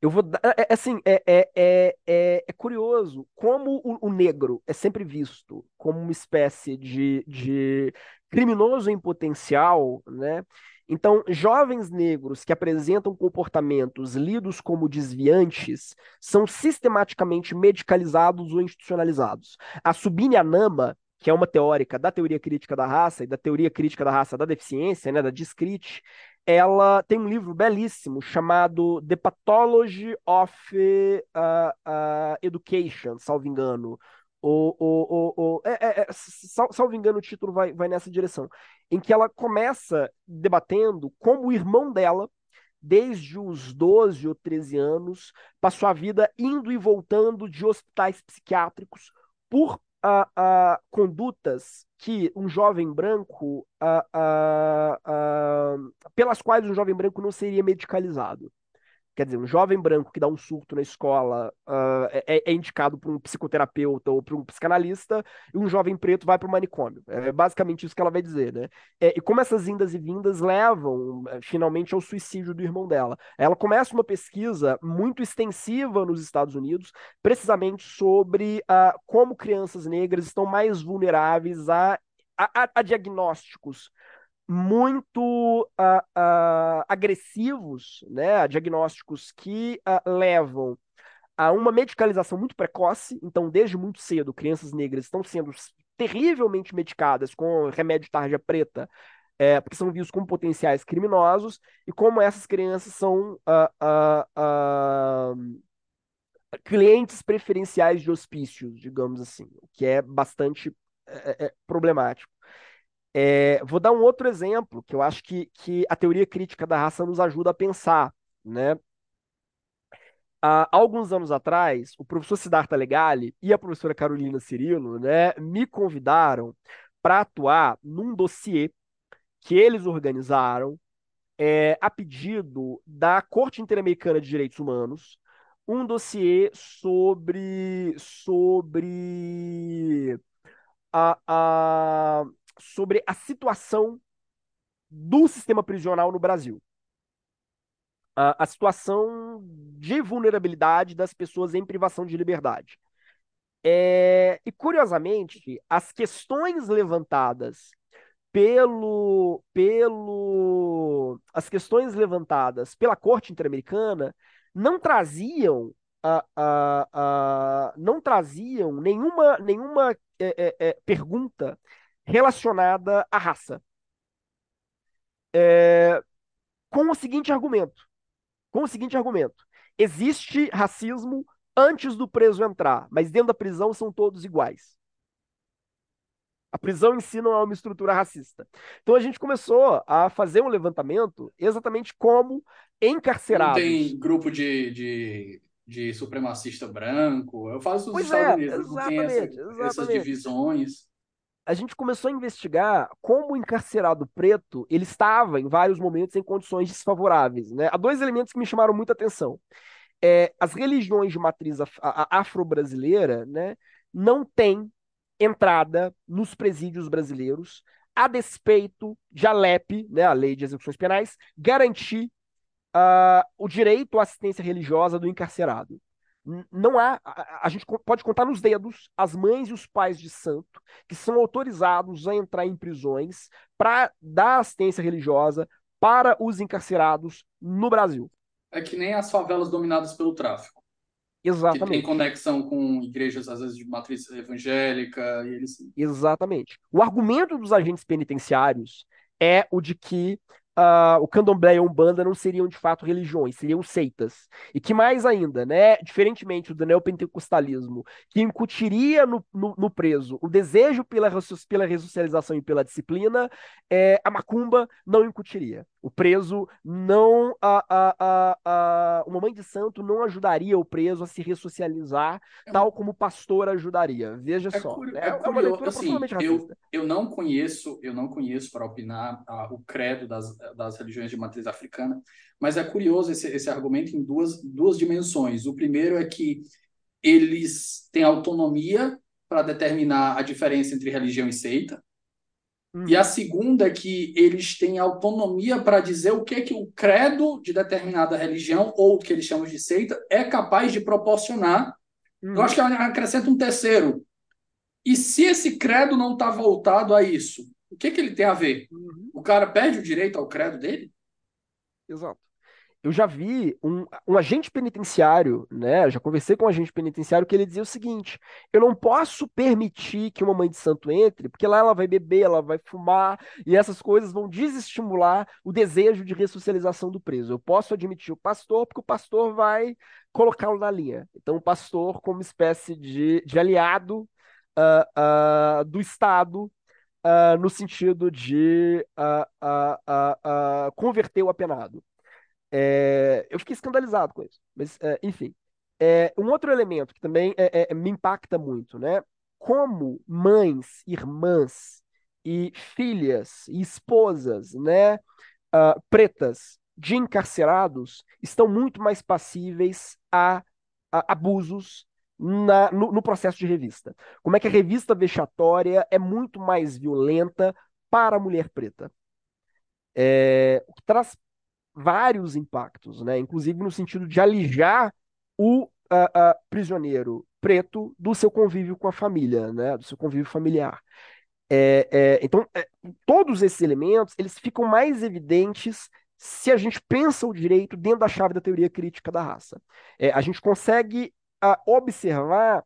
Eu vou dar. É, é, assim, é, é, é, é, é curioso como o, o, negro é sempre visto como uma espécie de, de criminoso em potencial, né? Então, jovens negros que apresentam comportamentos lidos como desviantes são sistematicamente medicalizados ou institucionalizados. A Subine Anama, que é uma teórica da teoria crítica da raça e da teoria crítica da raça da deficiência, né, da discrite, ela tem um livro belíssimo chamado The Pathology of uh, uh, Education, salvo engano. O, o, o, o, é, é, é salvo engano, o título vai, vai nessa direção. Em que ela começa debatendo como o irmão dela, desde os 12 ou 13 anos, passou a vida indo e voltando de hospitais psiquiátricos por a, a condutas que um jovem branco, a, a, a, pelas quais um jovem branco não seria medicalizado. Quer dizer, um jovem branco que dá um surto na escola uh, é, é, indicado para um psicoterapeuta ou para um psicanalista, e um jovem preto vai para o manicômio. É basicamente isso que ela vai dizer, né? É, e como essas indas e vindas levam é, finalmente ao suicídio do irmão dela. Ela começa uma pesquisa muito extensiva nos Estados Unidos, precisamente sobre uh, como crianças negras estão mais vulneráveis a, a, a diagnósticos muito uh, uh, agressivos, né, diagnósticos que uh, levam a uma medicalização muito precoce. Então, desde muito cedo, crianças negras estão sendo terrivelmente medicadas com remédio tarja preta, é, porque são vistos como potenciais criminosos, e como essas crianças são clientes preferenciais de hospícios, digamos assim, o que é bastante é, é, problemático. É, vou dar um outro exemplo que eu acho que, que a teoria crítica da raça nos ajuda a pensar, né? Há alguns anos atrás, o professor Siddhartha Legali e a professora Carolina Cirilo, né, me convidaram para atuar num dossiê que eles organizaram é, a pedido da Corte Interamericana de Direitos Humanos, um dossiê sobre sobre a, a sobre a situação do sistema prisional no Brasil. A, a situação de vulnerabilidade das pessoas em privação de liberdade. É, e, curiosamente, as questões levantadas pelo, pelo as questões levantadas pela Corte Interamericana não traziam a, a, a, não traziam nenhuma, nenhuma é, é, é pergunta relacionada à raça. É, com o seguinte argumento. Com o seguinte argumento. Existe racismo antes do preso entrar, mas dentro da prisão são todos iguais. A prisão em si não é uma estrutura racista. Então a gente começou a fazer um levantamento exatamente como encarcerados. Não tem grupo de, de, de supremacista branco. Eu faço nos pois Estados é, Unidos, não tem essa, essas divisões a gente começou a investigar como o encarcerado preto ele estava, em vários momentos, em condições desfavoráveis. Né? Há dois elementos que me chamaram muita atenção. é, as religiões de matriz afro-brasileira né, não têm entrada nos presídios brasileiros, a despeito de a LEP, né, a Lei de Execuções Penais, garantir uh, o direito à assistência religiosa do encarcerado. Não há, a, a, gente pode contar nos dedos as mães e os pais de santo que são autorizados a entrar em prisões para dar assistência religiosa para os encarcerados no Brasil. É que nem as favelas dominadas pelo tráfico. Exatamente. Que tem conexão com igrejas, às vezes, de matriz evangélica e eles. Exatamente. O argumento dos agentes penitenciários é o de que uh, o candomblé e a umbanda não seriam de fato religiões, seriam seitas. E que mais ainda, né, diferentemente do neopentecostalismo, que incutiria no, no, no preso o desejo pela, pela ressocialização e pela disciplina, é, a macumba não incutiria. O preso não. A, a, a, a, uma mãe de santo não ajudaria o preso a se ressocializar, é tal como o pastor ajudaria. Veja é só. Curi, né? é, é leitura assim, eu, eu não conheço, eu não conheço para opinar a, o credo das, das religiões de matriz africana, mas é curioso esse, esse argumento em duas, duas dimensões. O primeiro é que eles têm autonomia para determinar a diferença entre religião e seita. Uhum. E a segunda é que eles têm autonomia para dizer o que é que o credo de determinada religião, ou o que eles chamam de seita, é capaz de proporcionar. Uhum. Eu acho que acrescenta um terceiro. E se esse credo não está voltado a isso, o que, que ele tem a ver? Uhum. O cara perde o direito ao credo dele? Exato eu já vi um, um, agente penitenciário, né? Eu já conversei com um agente penitenciário que ele dizia o seguinte: eu não posso permitir que uma mãe de santo entre, porque lá ela vai beber, ela vai fumar, e essas coisas vão desestimular o desejo de ressocialização do preso. Eu posso admitir o pastor, porque o pastor vai colocá-lo na linha. Então, o pastor, como espécie de, de aliado uh, uh, do Estado. Uh, no sentido de converter o apenado. É, eu fiquei escandalizado com isso. Mas, é, enfim. É, um outro elemento que também é, é, me impacta muito, né? Como mães, irmãs e filhas e esposas, né, uh, pretas de encarcerados estão muito mais passíveis a, a abusos na, no, no, processo de revista. Como é que a revista vexatória é muito mais violenta para a mulher preta. É, o que traz vários impactos, né? inclusive no sentido de alijar o uh, uh, prisioneiro preto do seu convívio com a família, né? do seu convívio familiar. É, é, então, é, todos esses elementos eles ficam mais evidentes se a gente pensa o direito dentro da chave da teoria crítica da raça. É, a gente consegue uh, observar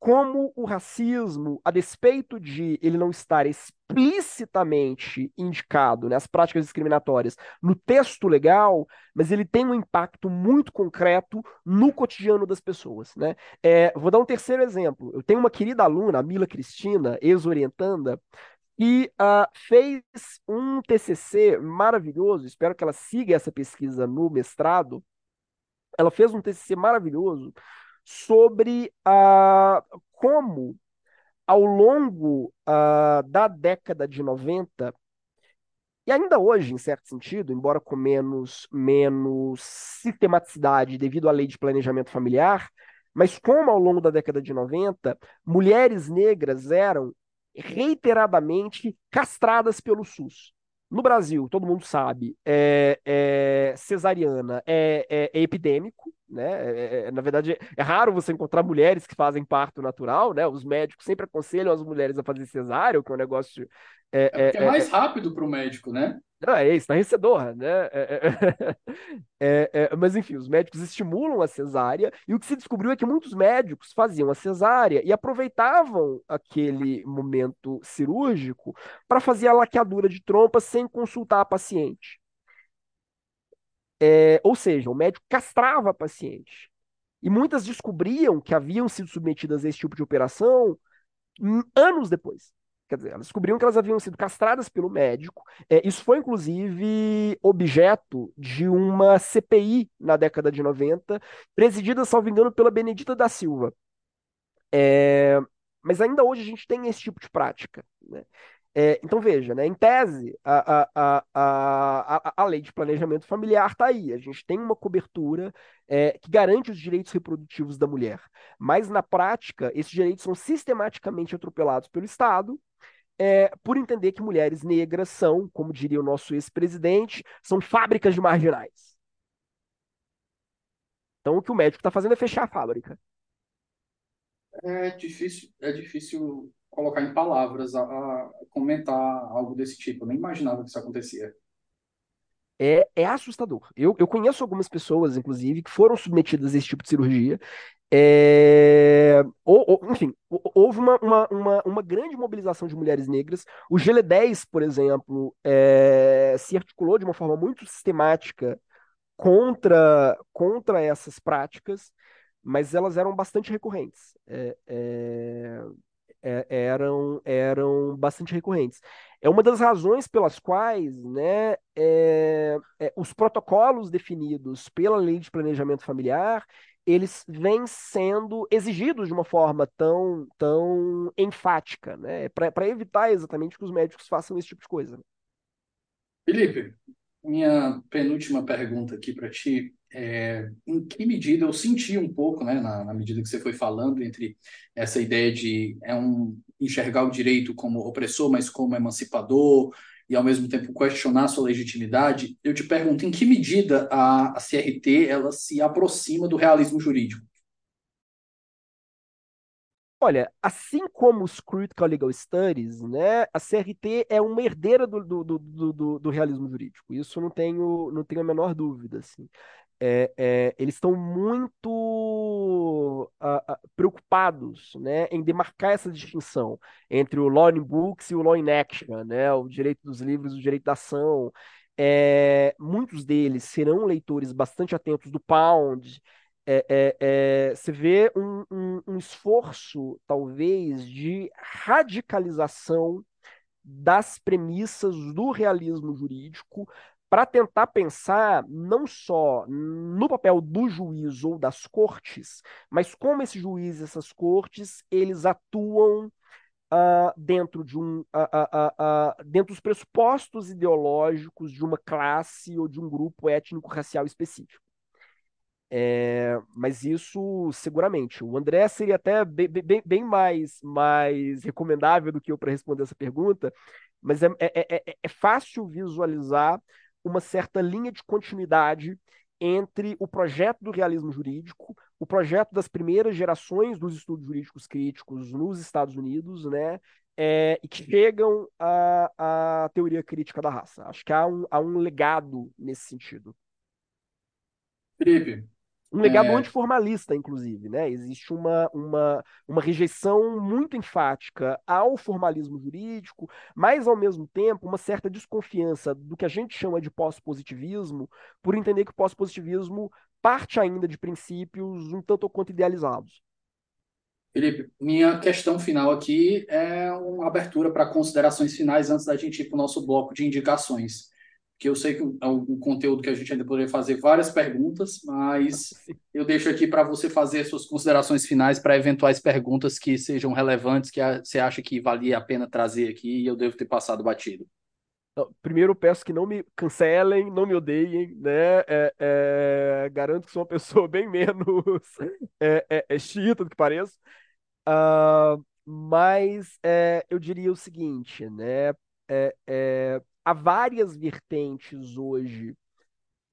como o racismo, a despeito de ele não estar explicitamente indicado, né, as práticas discriminatórias, no texto legal, mas ele tem um impacto muito concreto no cotidiano das pessoas. Né? É, vou dar um terceiro exemplo. Eu tenho uma querida aluna, a Mila Cristina, ex-orientanda, que uh, fez um TCC maravilhoso, espero que ela siga essa pesquisa no mestrado. Ela fez um TCC maravilhoso sobre uh, como, ao longo uh, da década de 90, e ainda hoje, em certo sentido, embora com menos, menos sistematicidade devido à lei de planejamento familiar, mas como ao longo da década de 90, mulheres negras eram reiteradamente castradas pelo SUS. No Brasil, todo mundo sabe, é, é cesariana é, é, é epidêmico, né? É, é, é, na verdade, é raro você encontrar mulheres que fazem parto natural, né? Os médicos sempre aconselham as mulheres a fazer cesárea, o que é um negócio. É, é, é mais rápido para o médico, né? Não, é estarrecedor, né? [LAUGHS] mas enfim, os médicos estimulam a cesárea, e o que se descobriu é que muitos médicos faziam a cesárea e aproveitavam aquele momento cirúrgico para fazer a laqueadura de trompa sem consultar a paciente. É, ou seja, o médico castrava a paciente. E muitas descobriam que haviam sido submetidas a esse tipo de operação anos depois. Quer dizer, elas descobriam que elas haviam sido castradas pelo médico. É, isso foi, inclusive, objeto de uma CPI na década de 90, presidida, salvo engano, pela Benedita da Silva. É, mas ainda hoje a gente tem esse tipo de prática. Né? É, então, veja, né, em tese, a, a, a, a, lei de planejamento familiar está aí. A gente tem uma cobertura é, que garante os direitos reprodutivos da mulher. Mas, na prática, esses direitos são sistematicamente atropelados pelo Estado, é, por entender que mulheres negras são, como diria o nosso ex-presidente, são fábricas de marginais. Então, o que o médico está fazendo é fechar a fábrica. É difícil, é difícil colocar em palavras, a, a comentar algo desse tipo. Eu nem imaginava que isso acontecia. É, é assustador. Eu, eu conheço algumas pessoas, inclusive, que foram submetidas a esse tipo de cirurgia. É, ou, ou, enfim, houve uma, uma, uma, uma, grande mobilização de mulheres negras. O GL10, por exemplo, é, se articulou de uma forma muito sistemática contra, contra essas práticas, mas elas eram bastante recorrentes. É, é eram, eram bastante recorrentes. É uma das razões pelas quais né, é, é, os protocolos definidos pela lei de planejamento familiar eles vêm sendo exigidos de uma forma tão, tão enfática, né, para evitar exatamente que os médicos façam esse tipo de coisa. Felipe, minha penúltima pergunta aqui para ti é, em que medida eu senti um pouco, né, na, na, medida que você foi falando, entre essa ideia de é um, enxergar o direito como opressor, mas como emancipador, e ao mesmo tempo questionar sua legitimidade, eu te pergunto em que medida a, a CRT ela se aproxima do realismo jurídico? Olha, assim como os Critical Legal Studies, né, a CRT é uma herdeira do, do, do, do, do realismo jurídico. Isso não tenho, não tenho a menor dúvida. Assim é, é, eles estão muito uh, preocupados né, em demarcar essa distinção entre o law in books e o law in action, né, o direito dos livros o direito da ação. É, muitos deles serão leitores bastante atentos do Pound. É, é, é, você vê um, um, um esforço, talvez, de radicalização das premissas do realismo jurídico para tentar pensar não só no papel do juiz ou das cortes, mas como esse juiz e essas cortes eles atuam uh, dentro de um uh, uh, dentro dos pressupostos ideológicos de uma classe ou de um grupo étnico-racial específico. É, mas isso seguramente. O André seria até bem, bem, bem mais, mais recomendável do que eu para responder essa pergunta, mas é, é, é, é fácil visualizar uma certa linha de continuidade entre o projeto do realismo jurídico, o projeto das primeiras gerações dos estudos jurídicos críticos nos Estados Unidos, né, é, e que chegam à, teoria crítica da raça. Acho que há um, há um legado nesse sentido. Felipe, um legado é... antiformalista, inclusive, né? Existe uma, uma, uma rejeição muito enfática ao formalismo jurídico, mas, ao mesmo tempo, uma certa desconfiança do que a gente chama de pós-positivismo, por entender que o pós-positivismo parte ainda de princípios um tanto quanto idealizados. Felipe, minha questão final aqui é uma abertura para considerações finais antes da gente ir para o nosso bloco de indicações que eu sei que é um conteúdo que a gente ainda poderia fazer várias perguntas, mas [LAUGHS] eu deixo aqui para você fazer suas considerações finais para eventuais perguntas que sejam relevantes, que você acha que valia a pena trazer aqui e eu devo ter passado batido. Primeiro, peço que não me cancelem, não me odeiem, né? É, é, garanto que sou uma [LAUGHS] pessoa bem menos é, é, é chita do que pareço. Uh, mas é, eu diria o seguinte, né? É, é, há várias vertentes hoje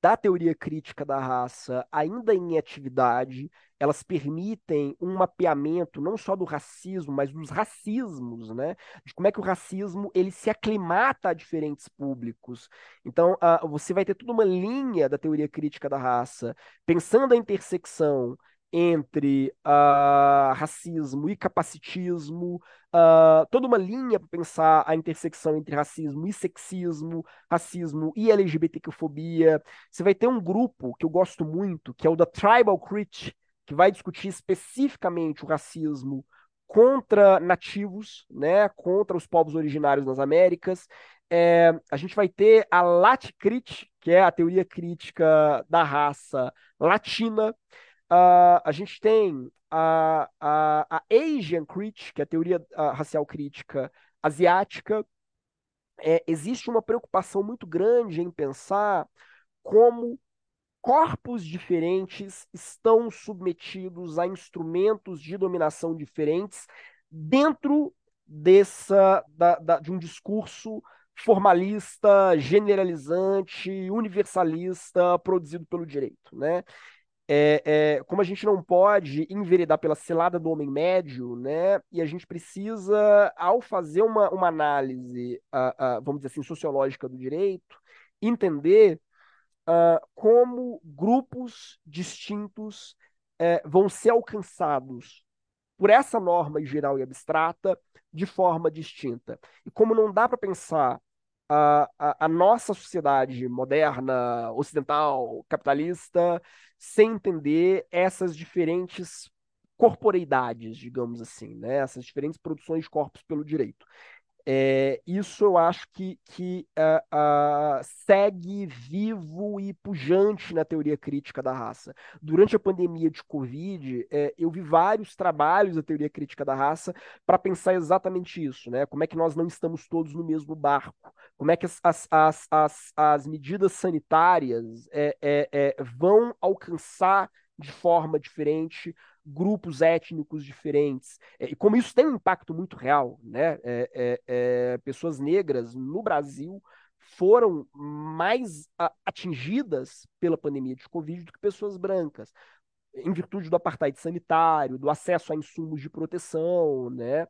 da teoria crítica da raça ainda em atividade, elas permitem um mapeamento não só do racismo, mas dos racismos, né? De como é que o racismo ele se aclimata a diferentes públicos. Então, uh, você vai ter toda uma linha da teoria crítica da raça, pensando a intersecção entre uh, racismo e capacitismo, uh, toda uma linha para pensar a intersecção entre racismo e sexismo, racismo e LGBTQ-fobia. Você vai ter um grupo que eu gosto muito, que é o da Tribal Crit, que vai discutir especificamente o racismo contra nativos, né, contra os povos originários nas Américas. É, a gente vai ter a Laticrit, que é a teoria crítica da raça latina, Uh, a gente tem a, a, a Asian Crit, que é a teoria racial crítica asiática. é, existe uma preocupação muito grande em pensar como corpos diferentes estão submetidos a instrumentos de dominação diferentes dentro dessa da, da, de um discurso formalista, generalizante, universalista produzido pelo direito, né? É, é, como a gente não pode enveredar pela cilada do homem médio, né? E a gente precisa, ao fazer uma, uma análise, uh, uh, vamos dizer assim, sociológica do direito, entender uh, como grupos distintos eh, vão ser alcançados por essa norma geral e abstrata de forma distinta. E como não dá para pensar a, a, nossa sociedade moderna, ocidental, capitalista, sem entender essas diferentes corporeidades, digamos assim, né? essas diferentes produções de corpos pelo direito. É, isso eu acho que, que uh, uh, segue vivo e pujante na teoria crítica da raça. Durante a pandemia de Covid, é, eu vi vários trabalhos da teoria crítica da raça para pensar exatamente isso, né? Como é que nós não estamos todos no mesmo barco? Como é que as, as, as, as, as medidas sanitárias é, é, é vão alcançar de forma diferente grupos étnicos diferentes. É, e como isso tem um impacto muito real, né? É, é, é pessoas negras no Brasil foram mais atingidas pela pandemia de Covid do que pessoas brancas, em virtude do apartheid sanitário, do acesso a insumos de proteção, né?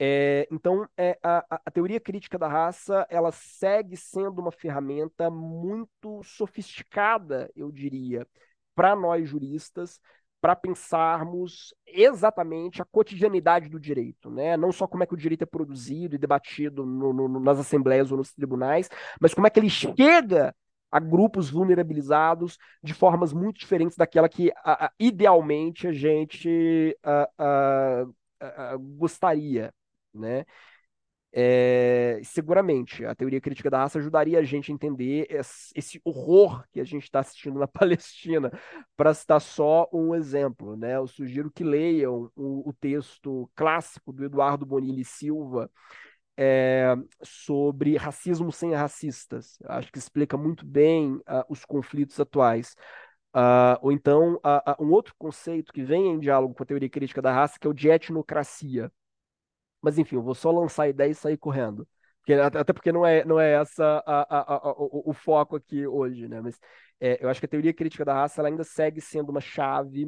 É, então, é, a, a, teoria crítica da raça ela segue sendo uma ferramenta muito sofisticada, eu diria, para nós juristas, para pensarmos exatamente a cotidianidade do direito, né? Não só como é que o direito é produzido e debatido no, no, nas assembleias ou nos tribunais, mas como é que ele chega a grupos vulnerabilizados de formas muito diferentes daquela que a, a, idealmente a gente a, gostaria, né? É, seguramente, a teoria crítica da raça ajudaria a gente a entender esse horror que a gente está assistindo [LAUGHS] na Palestina, para citar só um exemplo. Né? Eu sugiro que leiam o, o texto clássico do Eduardo Bonilli Silva é, sobre racismo sem racistas. Acho que explica muito bem uh, os conflitos atuais. Uh, ou então, uh, um outro conceito que vem em diálogo com a teoria crítica da raça, que é o de etnocracia. Mas enfim, eu vou só lançar a ideia e sair correndo. Porque, até porque não é, não é essa a, a, a, o, o, foco aqui hoje, né? Mas é, eu acho que a teoria crítica da raça ela ainda segue sendo uma chave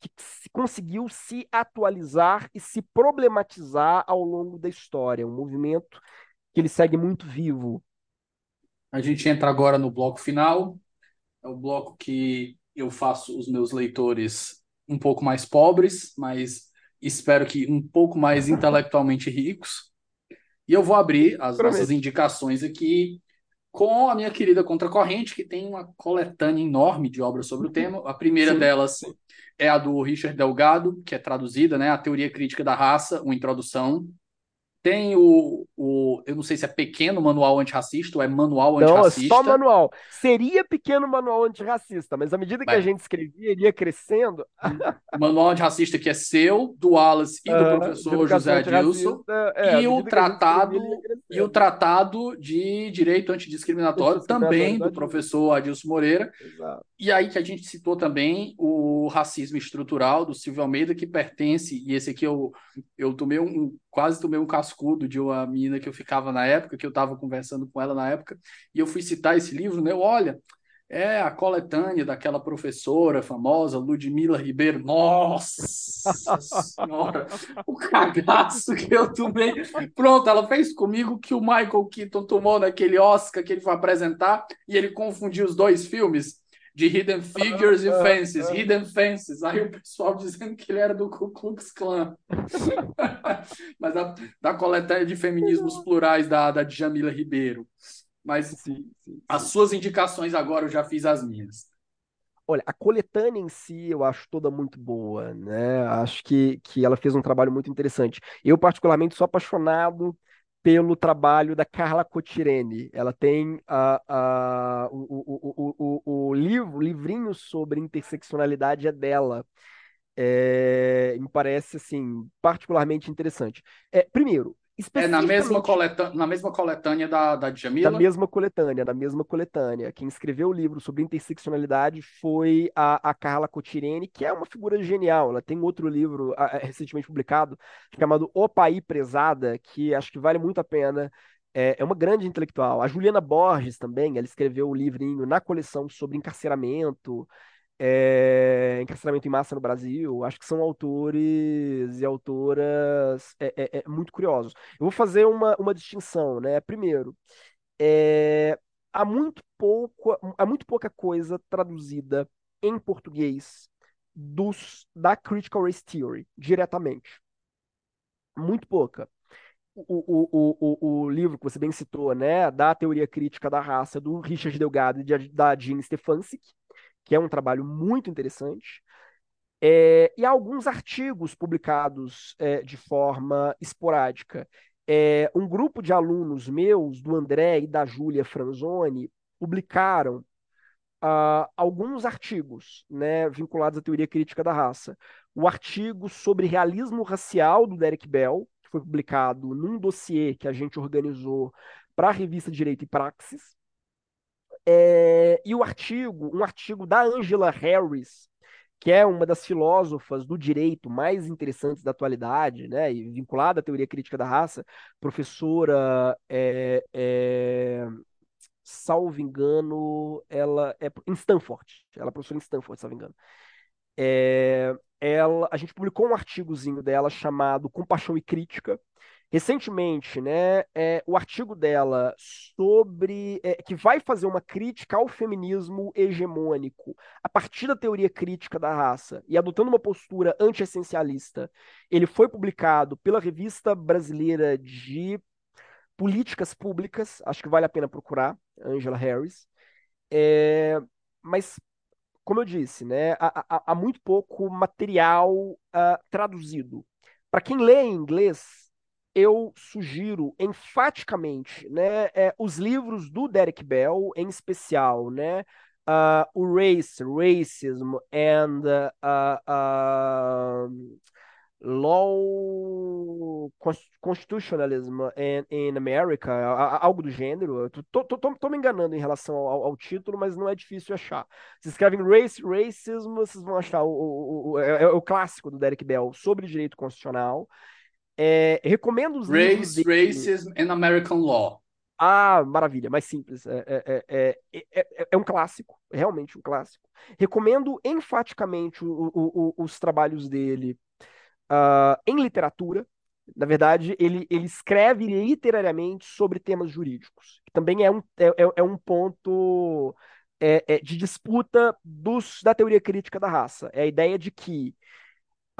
que se, conseguiu se atualizar e se problematizar ao longo da história. Um movimento que ele segue muito vivo. A gente entra agora no bloco final. É o bloco que eu faço os meus leitores um pouco mais pobres, mas espero que um pouco mais intelectualmente ricos. E eu vou abrir as Prometo. nossas indicações aqui com a minha querida Contracorrente, que tem uma coletânea enorme de obras sobre o uhum. tema. A primeira sim, delas sim. é a do Richard Delgado, que é traduzida, né? A Teoria Crítica da Raça, uma introdução. Tem o, o, eu não sei se é pequeno manual antirracista ou é manual antirracista. Não, é só manual. Seria pequeno manual antirracista, mas à medida que a gente escrevia, ele ia crescendo. Manual antirracista que é seu, do Wallace e do professor José Adilson. É, e, o tratado, e o tratado de direito antidiscriminatório também do professor Adilson Moreira. Exato. E aí que a gente citou também o racismo estrutural do Silvio Almeida, que pertence, e esse aqui eu, eu tomei um, quase tomei um cascudo de uma menina que eu ficava na época, que eu estava conversando com ela na época, e eu fui citar esse livro, né? Eu, olha, é a coletânea daquela professora famosa, Ludmila Ribeiro. Nossa senhora, o cagaço que eu tomei. Pronto, ela fez comigo que o Michael Keaton tomou naquele Oscar que ele foi apresentar e ele confundiu os dois filmes de Hidden Figures e Fences, Hidden Fences. Aí o pessoal dizendo que ele era do Ku Klux Klan. [LAUGHS] Mas da, da coletânea de feminismos plurais da, da Djamila Ribeiro. Mas sim, sim, sim. as suas indicações agora eu já fiz as minhas. Olha, a coletânea em si eu acho toda muito boa, né? Acho que, que ela fez um trabalho muito interessante. Eu, particularmente, sou apaixonado pelo trabalho da Carla Cotirene. Ela tem a, a, o, o, o, o, livro, livrinho sobre interseccionalidade é dela. É, me parece assim particularmente interessante. É, primeiro, É na mesma, coletânea, na mesma coletânea da, da Djamila? Da mesma coletânea, da mesma coletânea. Quem escreveu o livro sobre interseccionalidade foi a, a Carla Cotirene, que é uma figura genial. Ela tem outro livro a, recentemente publicado chamado O Paí Prezada, que acho que vale muito a pena. É, é uma grande intelectual. A Juliana Borges também, ela escreveu o um livrinho na coleção sobre encarceramento é, Encarceramento em Massa no Brasil, acho que são autores e autoras é, é, é, muito curiosos. Eu vou fazer uma, uma distinção, né? Primeiro, é, há, muito pouco, há muito pouca coisa traduzida em português dos, da Critical Race Theory, diretamente. Muito pouca. O, o, o, o, livro que você bem citou, né, da teoria crítica da raça, do Richard Delgado e da Jean Stefancic, que é um trabalho muito interessante. É, e alguns artigos publicados é, de forma esporádica. É, um grupo de alunos meus, do André e da Júlia Franzoni, publicaram uh, alguns artigos né, vinculados à teoria crítica da raça. O artigo sobre realismo racial do Derek Bell, que foi publicado num dossiê que a gente organizou para a revista Direito e Praxis, é, e o artigo, um artigo da Angela Harris, que é uma das filósofas do direito mais interessantes da atualidade, né, e vinculada à teoria crítica da raça, professora, é, é, salvo engano, ela é em Stanford, ela é professora em Stanford, salvo engano. É, ela, a gente publicou um artigozinho dela chamado Compaixão e Crítica, recentemente, né, é, o artigo dela sobre é, que vai fazer uma crítica ao feminismo hegemônico a partir da teoria crítica da raça e adotando uma postura anti-essencialista, ele foi publicado pela revista brasileira de políticas públicas, acho que vale a pena procurar, Angela Harris, é, mas como eu disse, né, há, há, muito pouco material uh, traduzido. Para quem lê em inglês, eu sugiro enfaticamente né, é, os livros do Derek Bell, em especial, né, uh, o Race, Racism and uh, uh, Law Constitutionalism in, in America, algo do gênero. Tô me enganando em relação ao, ao, título, mas não é difícil achar. Se escrevem Race, Racism, vocês vão achar o, o, o, é, é o clássico do Derek Bell sobre direito constitucional. É, recomendo os Race, livros dele. Racism and American Law. Ah, maravilha, mais simples. É é, é, é, é, um clássico, realmente um clássico. Recomendo enfaticamente o, o, o, os trabalhos dele uh, em literatura. Na verdade, ele, ele escreve literariamente sobre temas jurídicos, que também é um, é, é um ponto de disputa dos, da teoria crítica da raça. É a ideia de que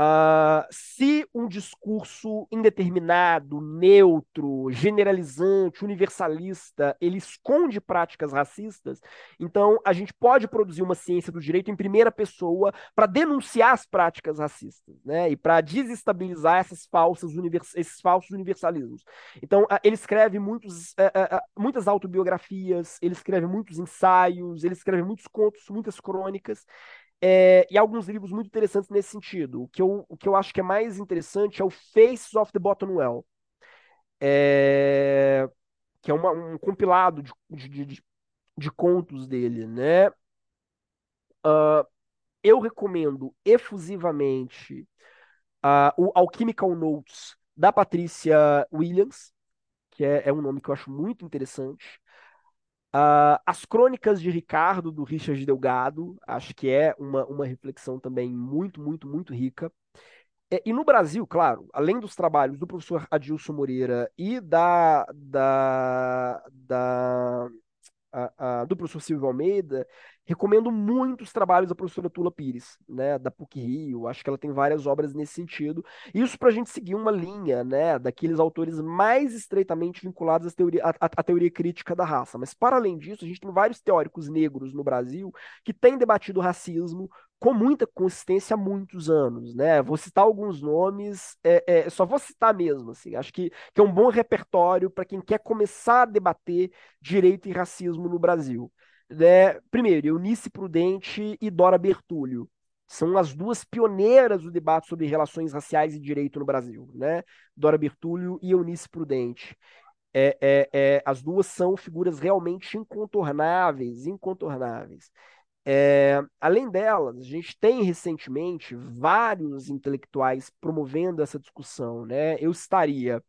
Uh, se um discurso indeterminado, neutro, generalizante, universalista, ele esconde práticas racistas, então a gente pode produzir uma ciência do direito em primeira pessoa para denunciar as práticas racistas, né? E para desestabilizar essas falsas univers esses falsos universalismos. Então uh, ele escreve muitos, uh, muitas autobiografias, ele escreve muitos ensaios, ele escreve muitos contos, muitas crônicas. É, e alguns livros muito interessantes nesse sentido. O que, eu, o que eu acho que é mais interessante é o Faces of the Bottom Well, é, que é uma, um compilado de, de, de, de, contos dele, né? Uh, eu recomendo efusivamente uh, o Alchemical Notes da Patrícia Williams, que é, é um nome que eu acho muito interessante. Uh, as Crônicas de Ricardo, do Richard Delgado, acho que é uma, uma reflexão também muito, muito, muito rica. É, e no Brasil, claro, além dos trabalhos do professor Adilson Moreira e da, da, da a, a, do professor Silvio Almeida, recomendo muito os trabalhos da professora Tula Pires, né, da PUC Rio, acho que ela tem várias obras nesse sentido, isso para a gente seguir uma linha, né, daqueles autores mais estreitamente vinculados à teoria, à, à teoria crítica da raça, mas para além disso, a gente tem vários teóricos negros no Brasil que têm debatido racismo com muita consistência há muitos anos, né? Vou citar alguns nomes, é, é, só vou citar mesmo, assim. Acho que, que é um bom repertório para quem quer começar a debater direito e racismo no Brasil. Né? Primeiro, Eunice Prudente e Dora Bertulho São as duas pioneiras do debate sobre relações raciais e direito no Brasil, né? Dora Bertulio e Eunice Prudente. É, é, é, as duas são figuras realmente incontornáveis, incontornáveis. É, além delas, a gente tem recentemente vários intelectuais promovendo essa discussão. Né? Eu estaria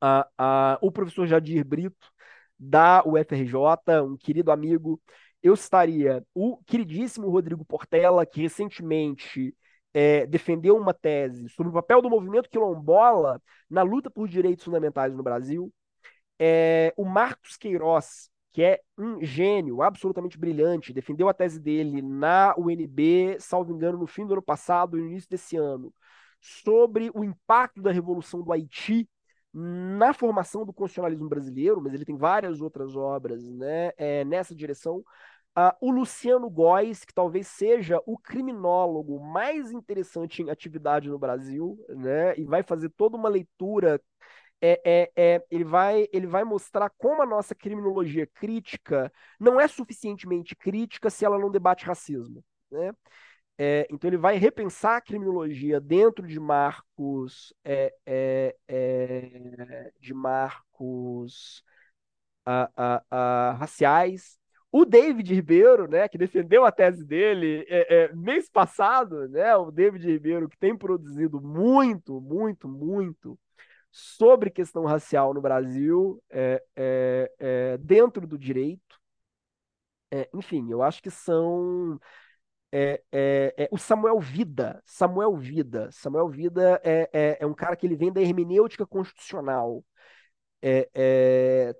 a, a, o professor Jadir Brito, da UFRJ, um querido amigo. Eu estaria o queridíssimo Rodrigo Portela, que recentemente é, defendeu uma tese sobre o papel do movimento quilombola na luta por direitos fundamentais no Brasil. É, o Marcos Queiroz, que é um gênio absolutamente brilhante, defendeu a tese dele na UNB, salvo engano, no fim do ano passado, no início desse ano, sobre o impacto da Revolução do Haiti na formação do constitucionalismo brasileiro, mas ele tem várias outras obras né, é, nessa direção. Uh, o Luciano Góes, que talvez seja o criminólogo mais interessante em atividade no Brasil, né, e vai fazer toda uma leitura é, é, é, ele, vai, ele vai mostrar como a nossa criminologia crítica não é suficientemente crítica se ela não debate racismo. Né? É, então ele vai repensar a criminologia dentro de marcos é, é, é de marcos raciais. O David Ribeiro, né, que defendeu a tese dele é, mês passado, né, o David Ribeiro que tem produzido muito, muito, muito sobre questão racial no Brasil, é, é, é, dentro do direito. É, enfim, eu acho que são. É, é, o Samuel Vida. Samuel Vida. Samuel Vida é, é, um cara que ele vem da hermenêutica constitucional.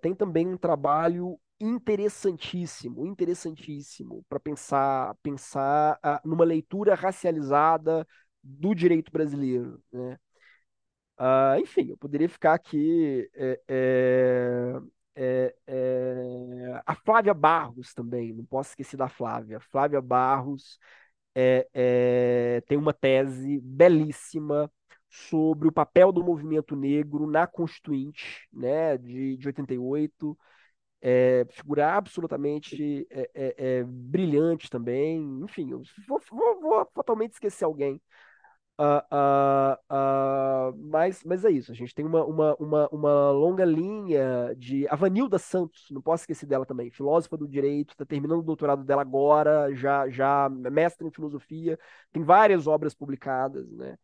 tem também um trabalho interessantíssimo, interessantíssimo para pensar, pensar numa leitura racializada do direito brasileiro, né? Uh, enfim, eu poderia ficar aqui. É, é, é, é, a Flávia Barros também, não posso esquecer da Flávia. Flávia Barros é, é, tem uma tese belíssima sobre o papel do movimento negro na Constituinte né, de, de 88. É, figura absolutamente é, brilhante também. Enfim, eu vou, vou, vou fatalmente esquecer alguém. Uh, uh, uh, mas, mas é isso, a gente tem uma, uma, uma, uma longa linha de. A Vanilda Santos, não posso esquecer dela também, filósofa do direito, está terminando o doutorado dela agora, já, já mestre em filosofia, tem várias obras publicadas, né?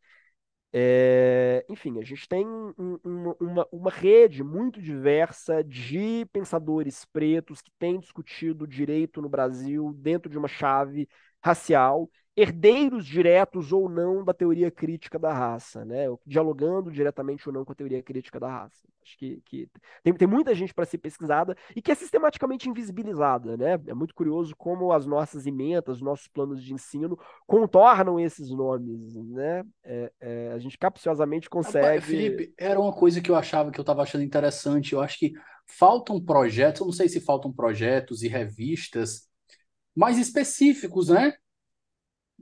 É, enfim, a gente tem um, um, uma, uma rede muito diversa de pensadores pretos que têm discutido direito no Brasil dentro de uma chave racial herdeiros diretos ou não da teoria crítica da raça, né? dialogando diretamente ou não com a teoria crítica da raça. Acho que, que tem, tem muita gente para ser pesquisada e que é sistematicamente invisibilizada. Né? É muito curioso como as nossas emendas, nossos planos de ensino contornam esses nomes. Né? É, é, a gente capciosamente consegue. Felipe, era uma coisa que eu achava que eu estava achando interessante. Eu acho que faltam projetos, eu não sei se faltam projetos e revistas mais específicos, né?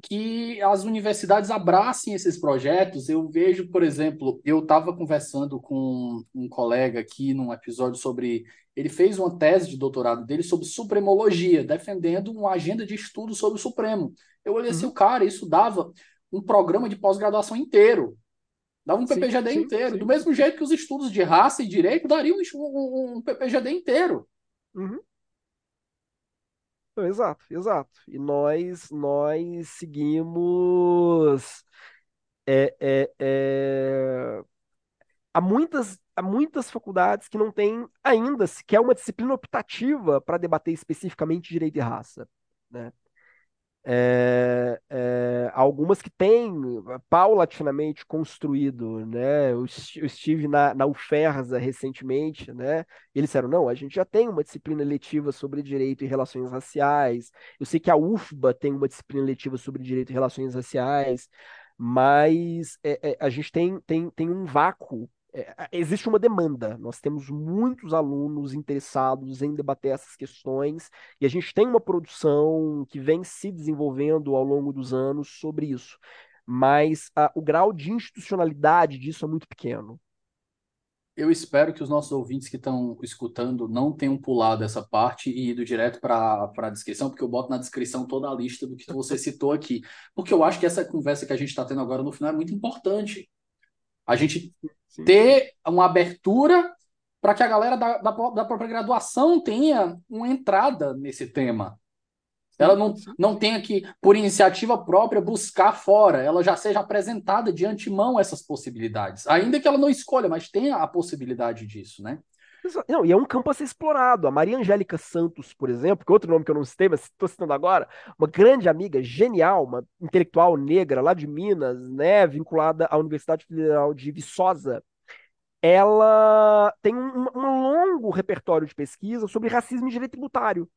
Que as universidades abracem esses projetos. Eu vejo, por exemplo, eu estava conversando com um colega aqui num episódio sobre. Ele fez uma tese de doutorado dele sobre supremologia, defendendo uma agenda de estudo sobre o Supremo. Eu olhei assim, uhum. o cara, isso dava um programa de pós-graduação inteiro. Dava um sim, PPGD sim, inteiro. Sim. Do mesmo jeito que os estudos de raça e direito dariam um, um, um PPGD inteiro. Uhum. Exato, exato. E nós, nós seguimos. É, é, é... Há, muitas, há muitas faculdades que não têm ainda sequer uma disciplina optativa para debater especificamente direito e raça. Né? É, é, algumas que têm paulatinamente construído, né? Eu, estive na, na UFERSA recentemente, né? eles disseram, não, a gente já tem uma disciplina letiva sobre direito e relações raciais. Eu sei que a UFBA tem uma disciplina letiva sobre direito e relações raciais, mas é a gente tem, tem, tem um vácuo é, existe uma demanda. Nós temos muitos alunos interessados em debater essas questões e a gente tem uma produção que vem se desenvolvendo ao longo dos anos sobre isso. Mas a, o grau de institucionalidade disso é muito pequeno. Eu espero que os nossos ouvintes que estão escutando não tenham pulado essa parte e ido direto para a descrição, porque eu boto na descrição toda a lista do que você citou aqui. Porque eu acho que essa conversa que a gente está tendo agora no final é muito importante. A gente Sim. ter uma abertura para que a galera da, da, da própria graduação tenha uma entrada nesse tema. Ela não, não tenha que, por iniciativa própria, buscar fora, ela já seja apresentada de antemão essas possibilidades. Ainda que ela não escolha, mas tenha a possibilidade disso, né? Não, e é um campo a ser explorado. A Maria Angélica Santos, por exemplo, que é outro nome que eu não citei, mas estou citando agora, uma grande amiga, genial, uma intelectual negra lá de Minas, né, vinculada à Universidade Federal de Viçosa, ela tem um, um longo repertório de pesquisa sobre racismo e direito tributário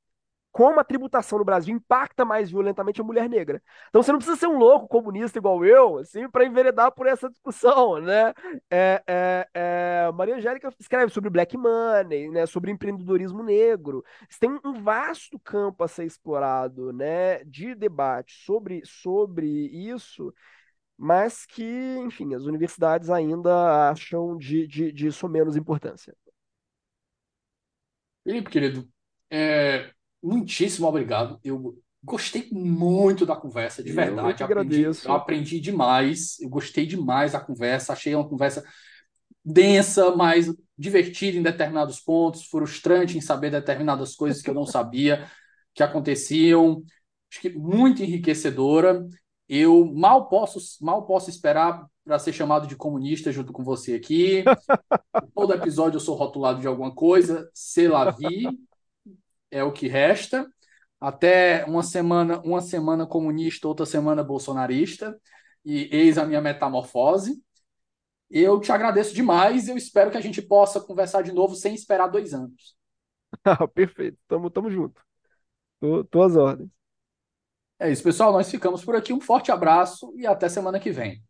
como a tributação no Brasil impacta mais violentamente a mulher negra. Então você não precisa ser um louco comunista igual eu, assim, para enveredar por essa discussão, né? É, é, é, Maria Angélica escreve sobre black money, né? Sobre empreendedorismo negro. Tem um vasto campo a ser explorado, né? De debate sobre, sobre isso mas que, enfim, as universidades ainda acham de, de, disso menos importância. Felipe, querido, é, muitíssimo obrigado. Eu gostei muito da conversa, de verdade. Eu aprendi, eu aprendi demais, eu gostei demais da conversa, achei uma conversa densa, mas divertida em determinados pontos, frustrante em saber determinadas coisas que eu não sabia que aconteciam. Acho que muito enriquecedora. Eu mal posso, mal posso esperar para ser chamado de comunista junto com você aqui. [LAUGHS] Todo episódio eu sou rotulado de alguma coisa, sei lá vi, é o que resta. Até uma semana, uma semana comunista, outra semana bolsonarista, e eis a minha metamorfose. Eu te agradeço demais. Eu espero que a gente possa conversar de novo sem esperar dois anos. [LAUGHS] Perfeito, tamo, tamo junto. Tô, tô às ordens. É isso, pessoal. Nós ficamos por aqui. Um forte abraço e até semana que vem.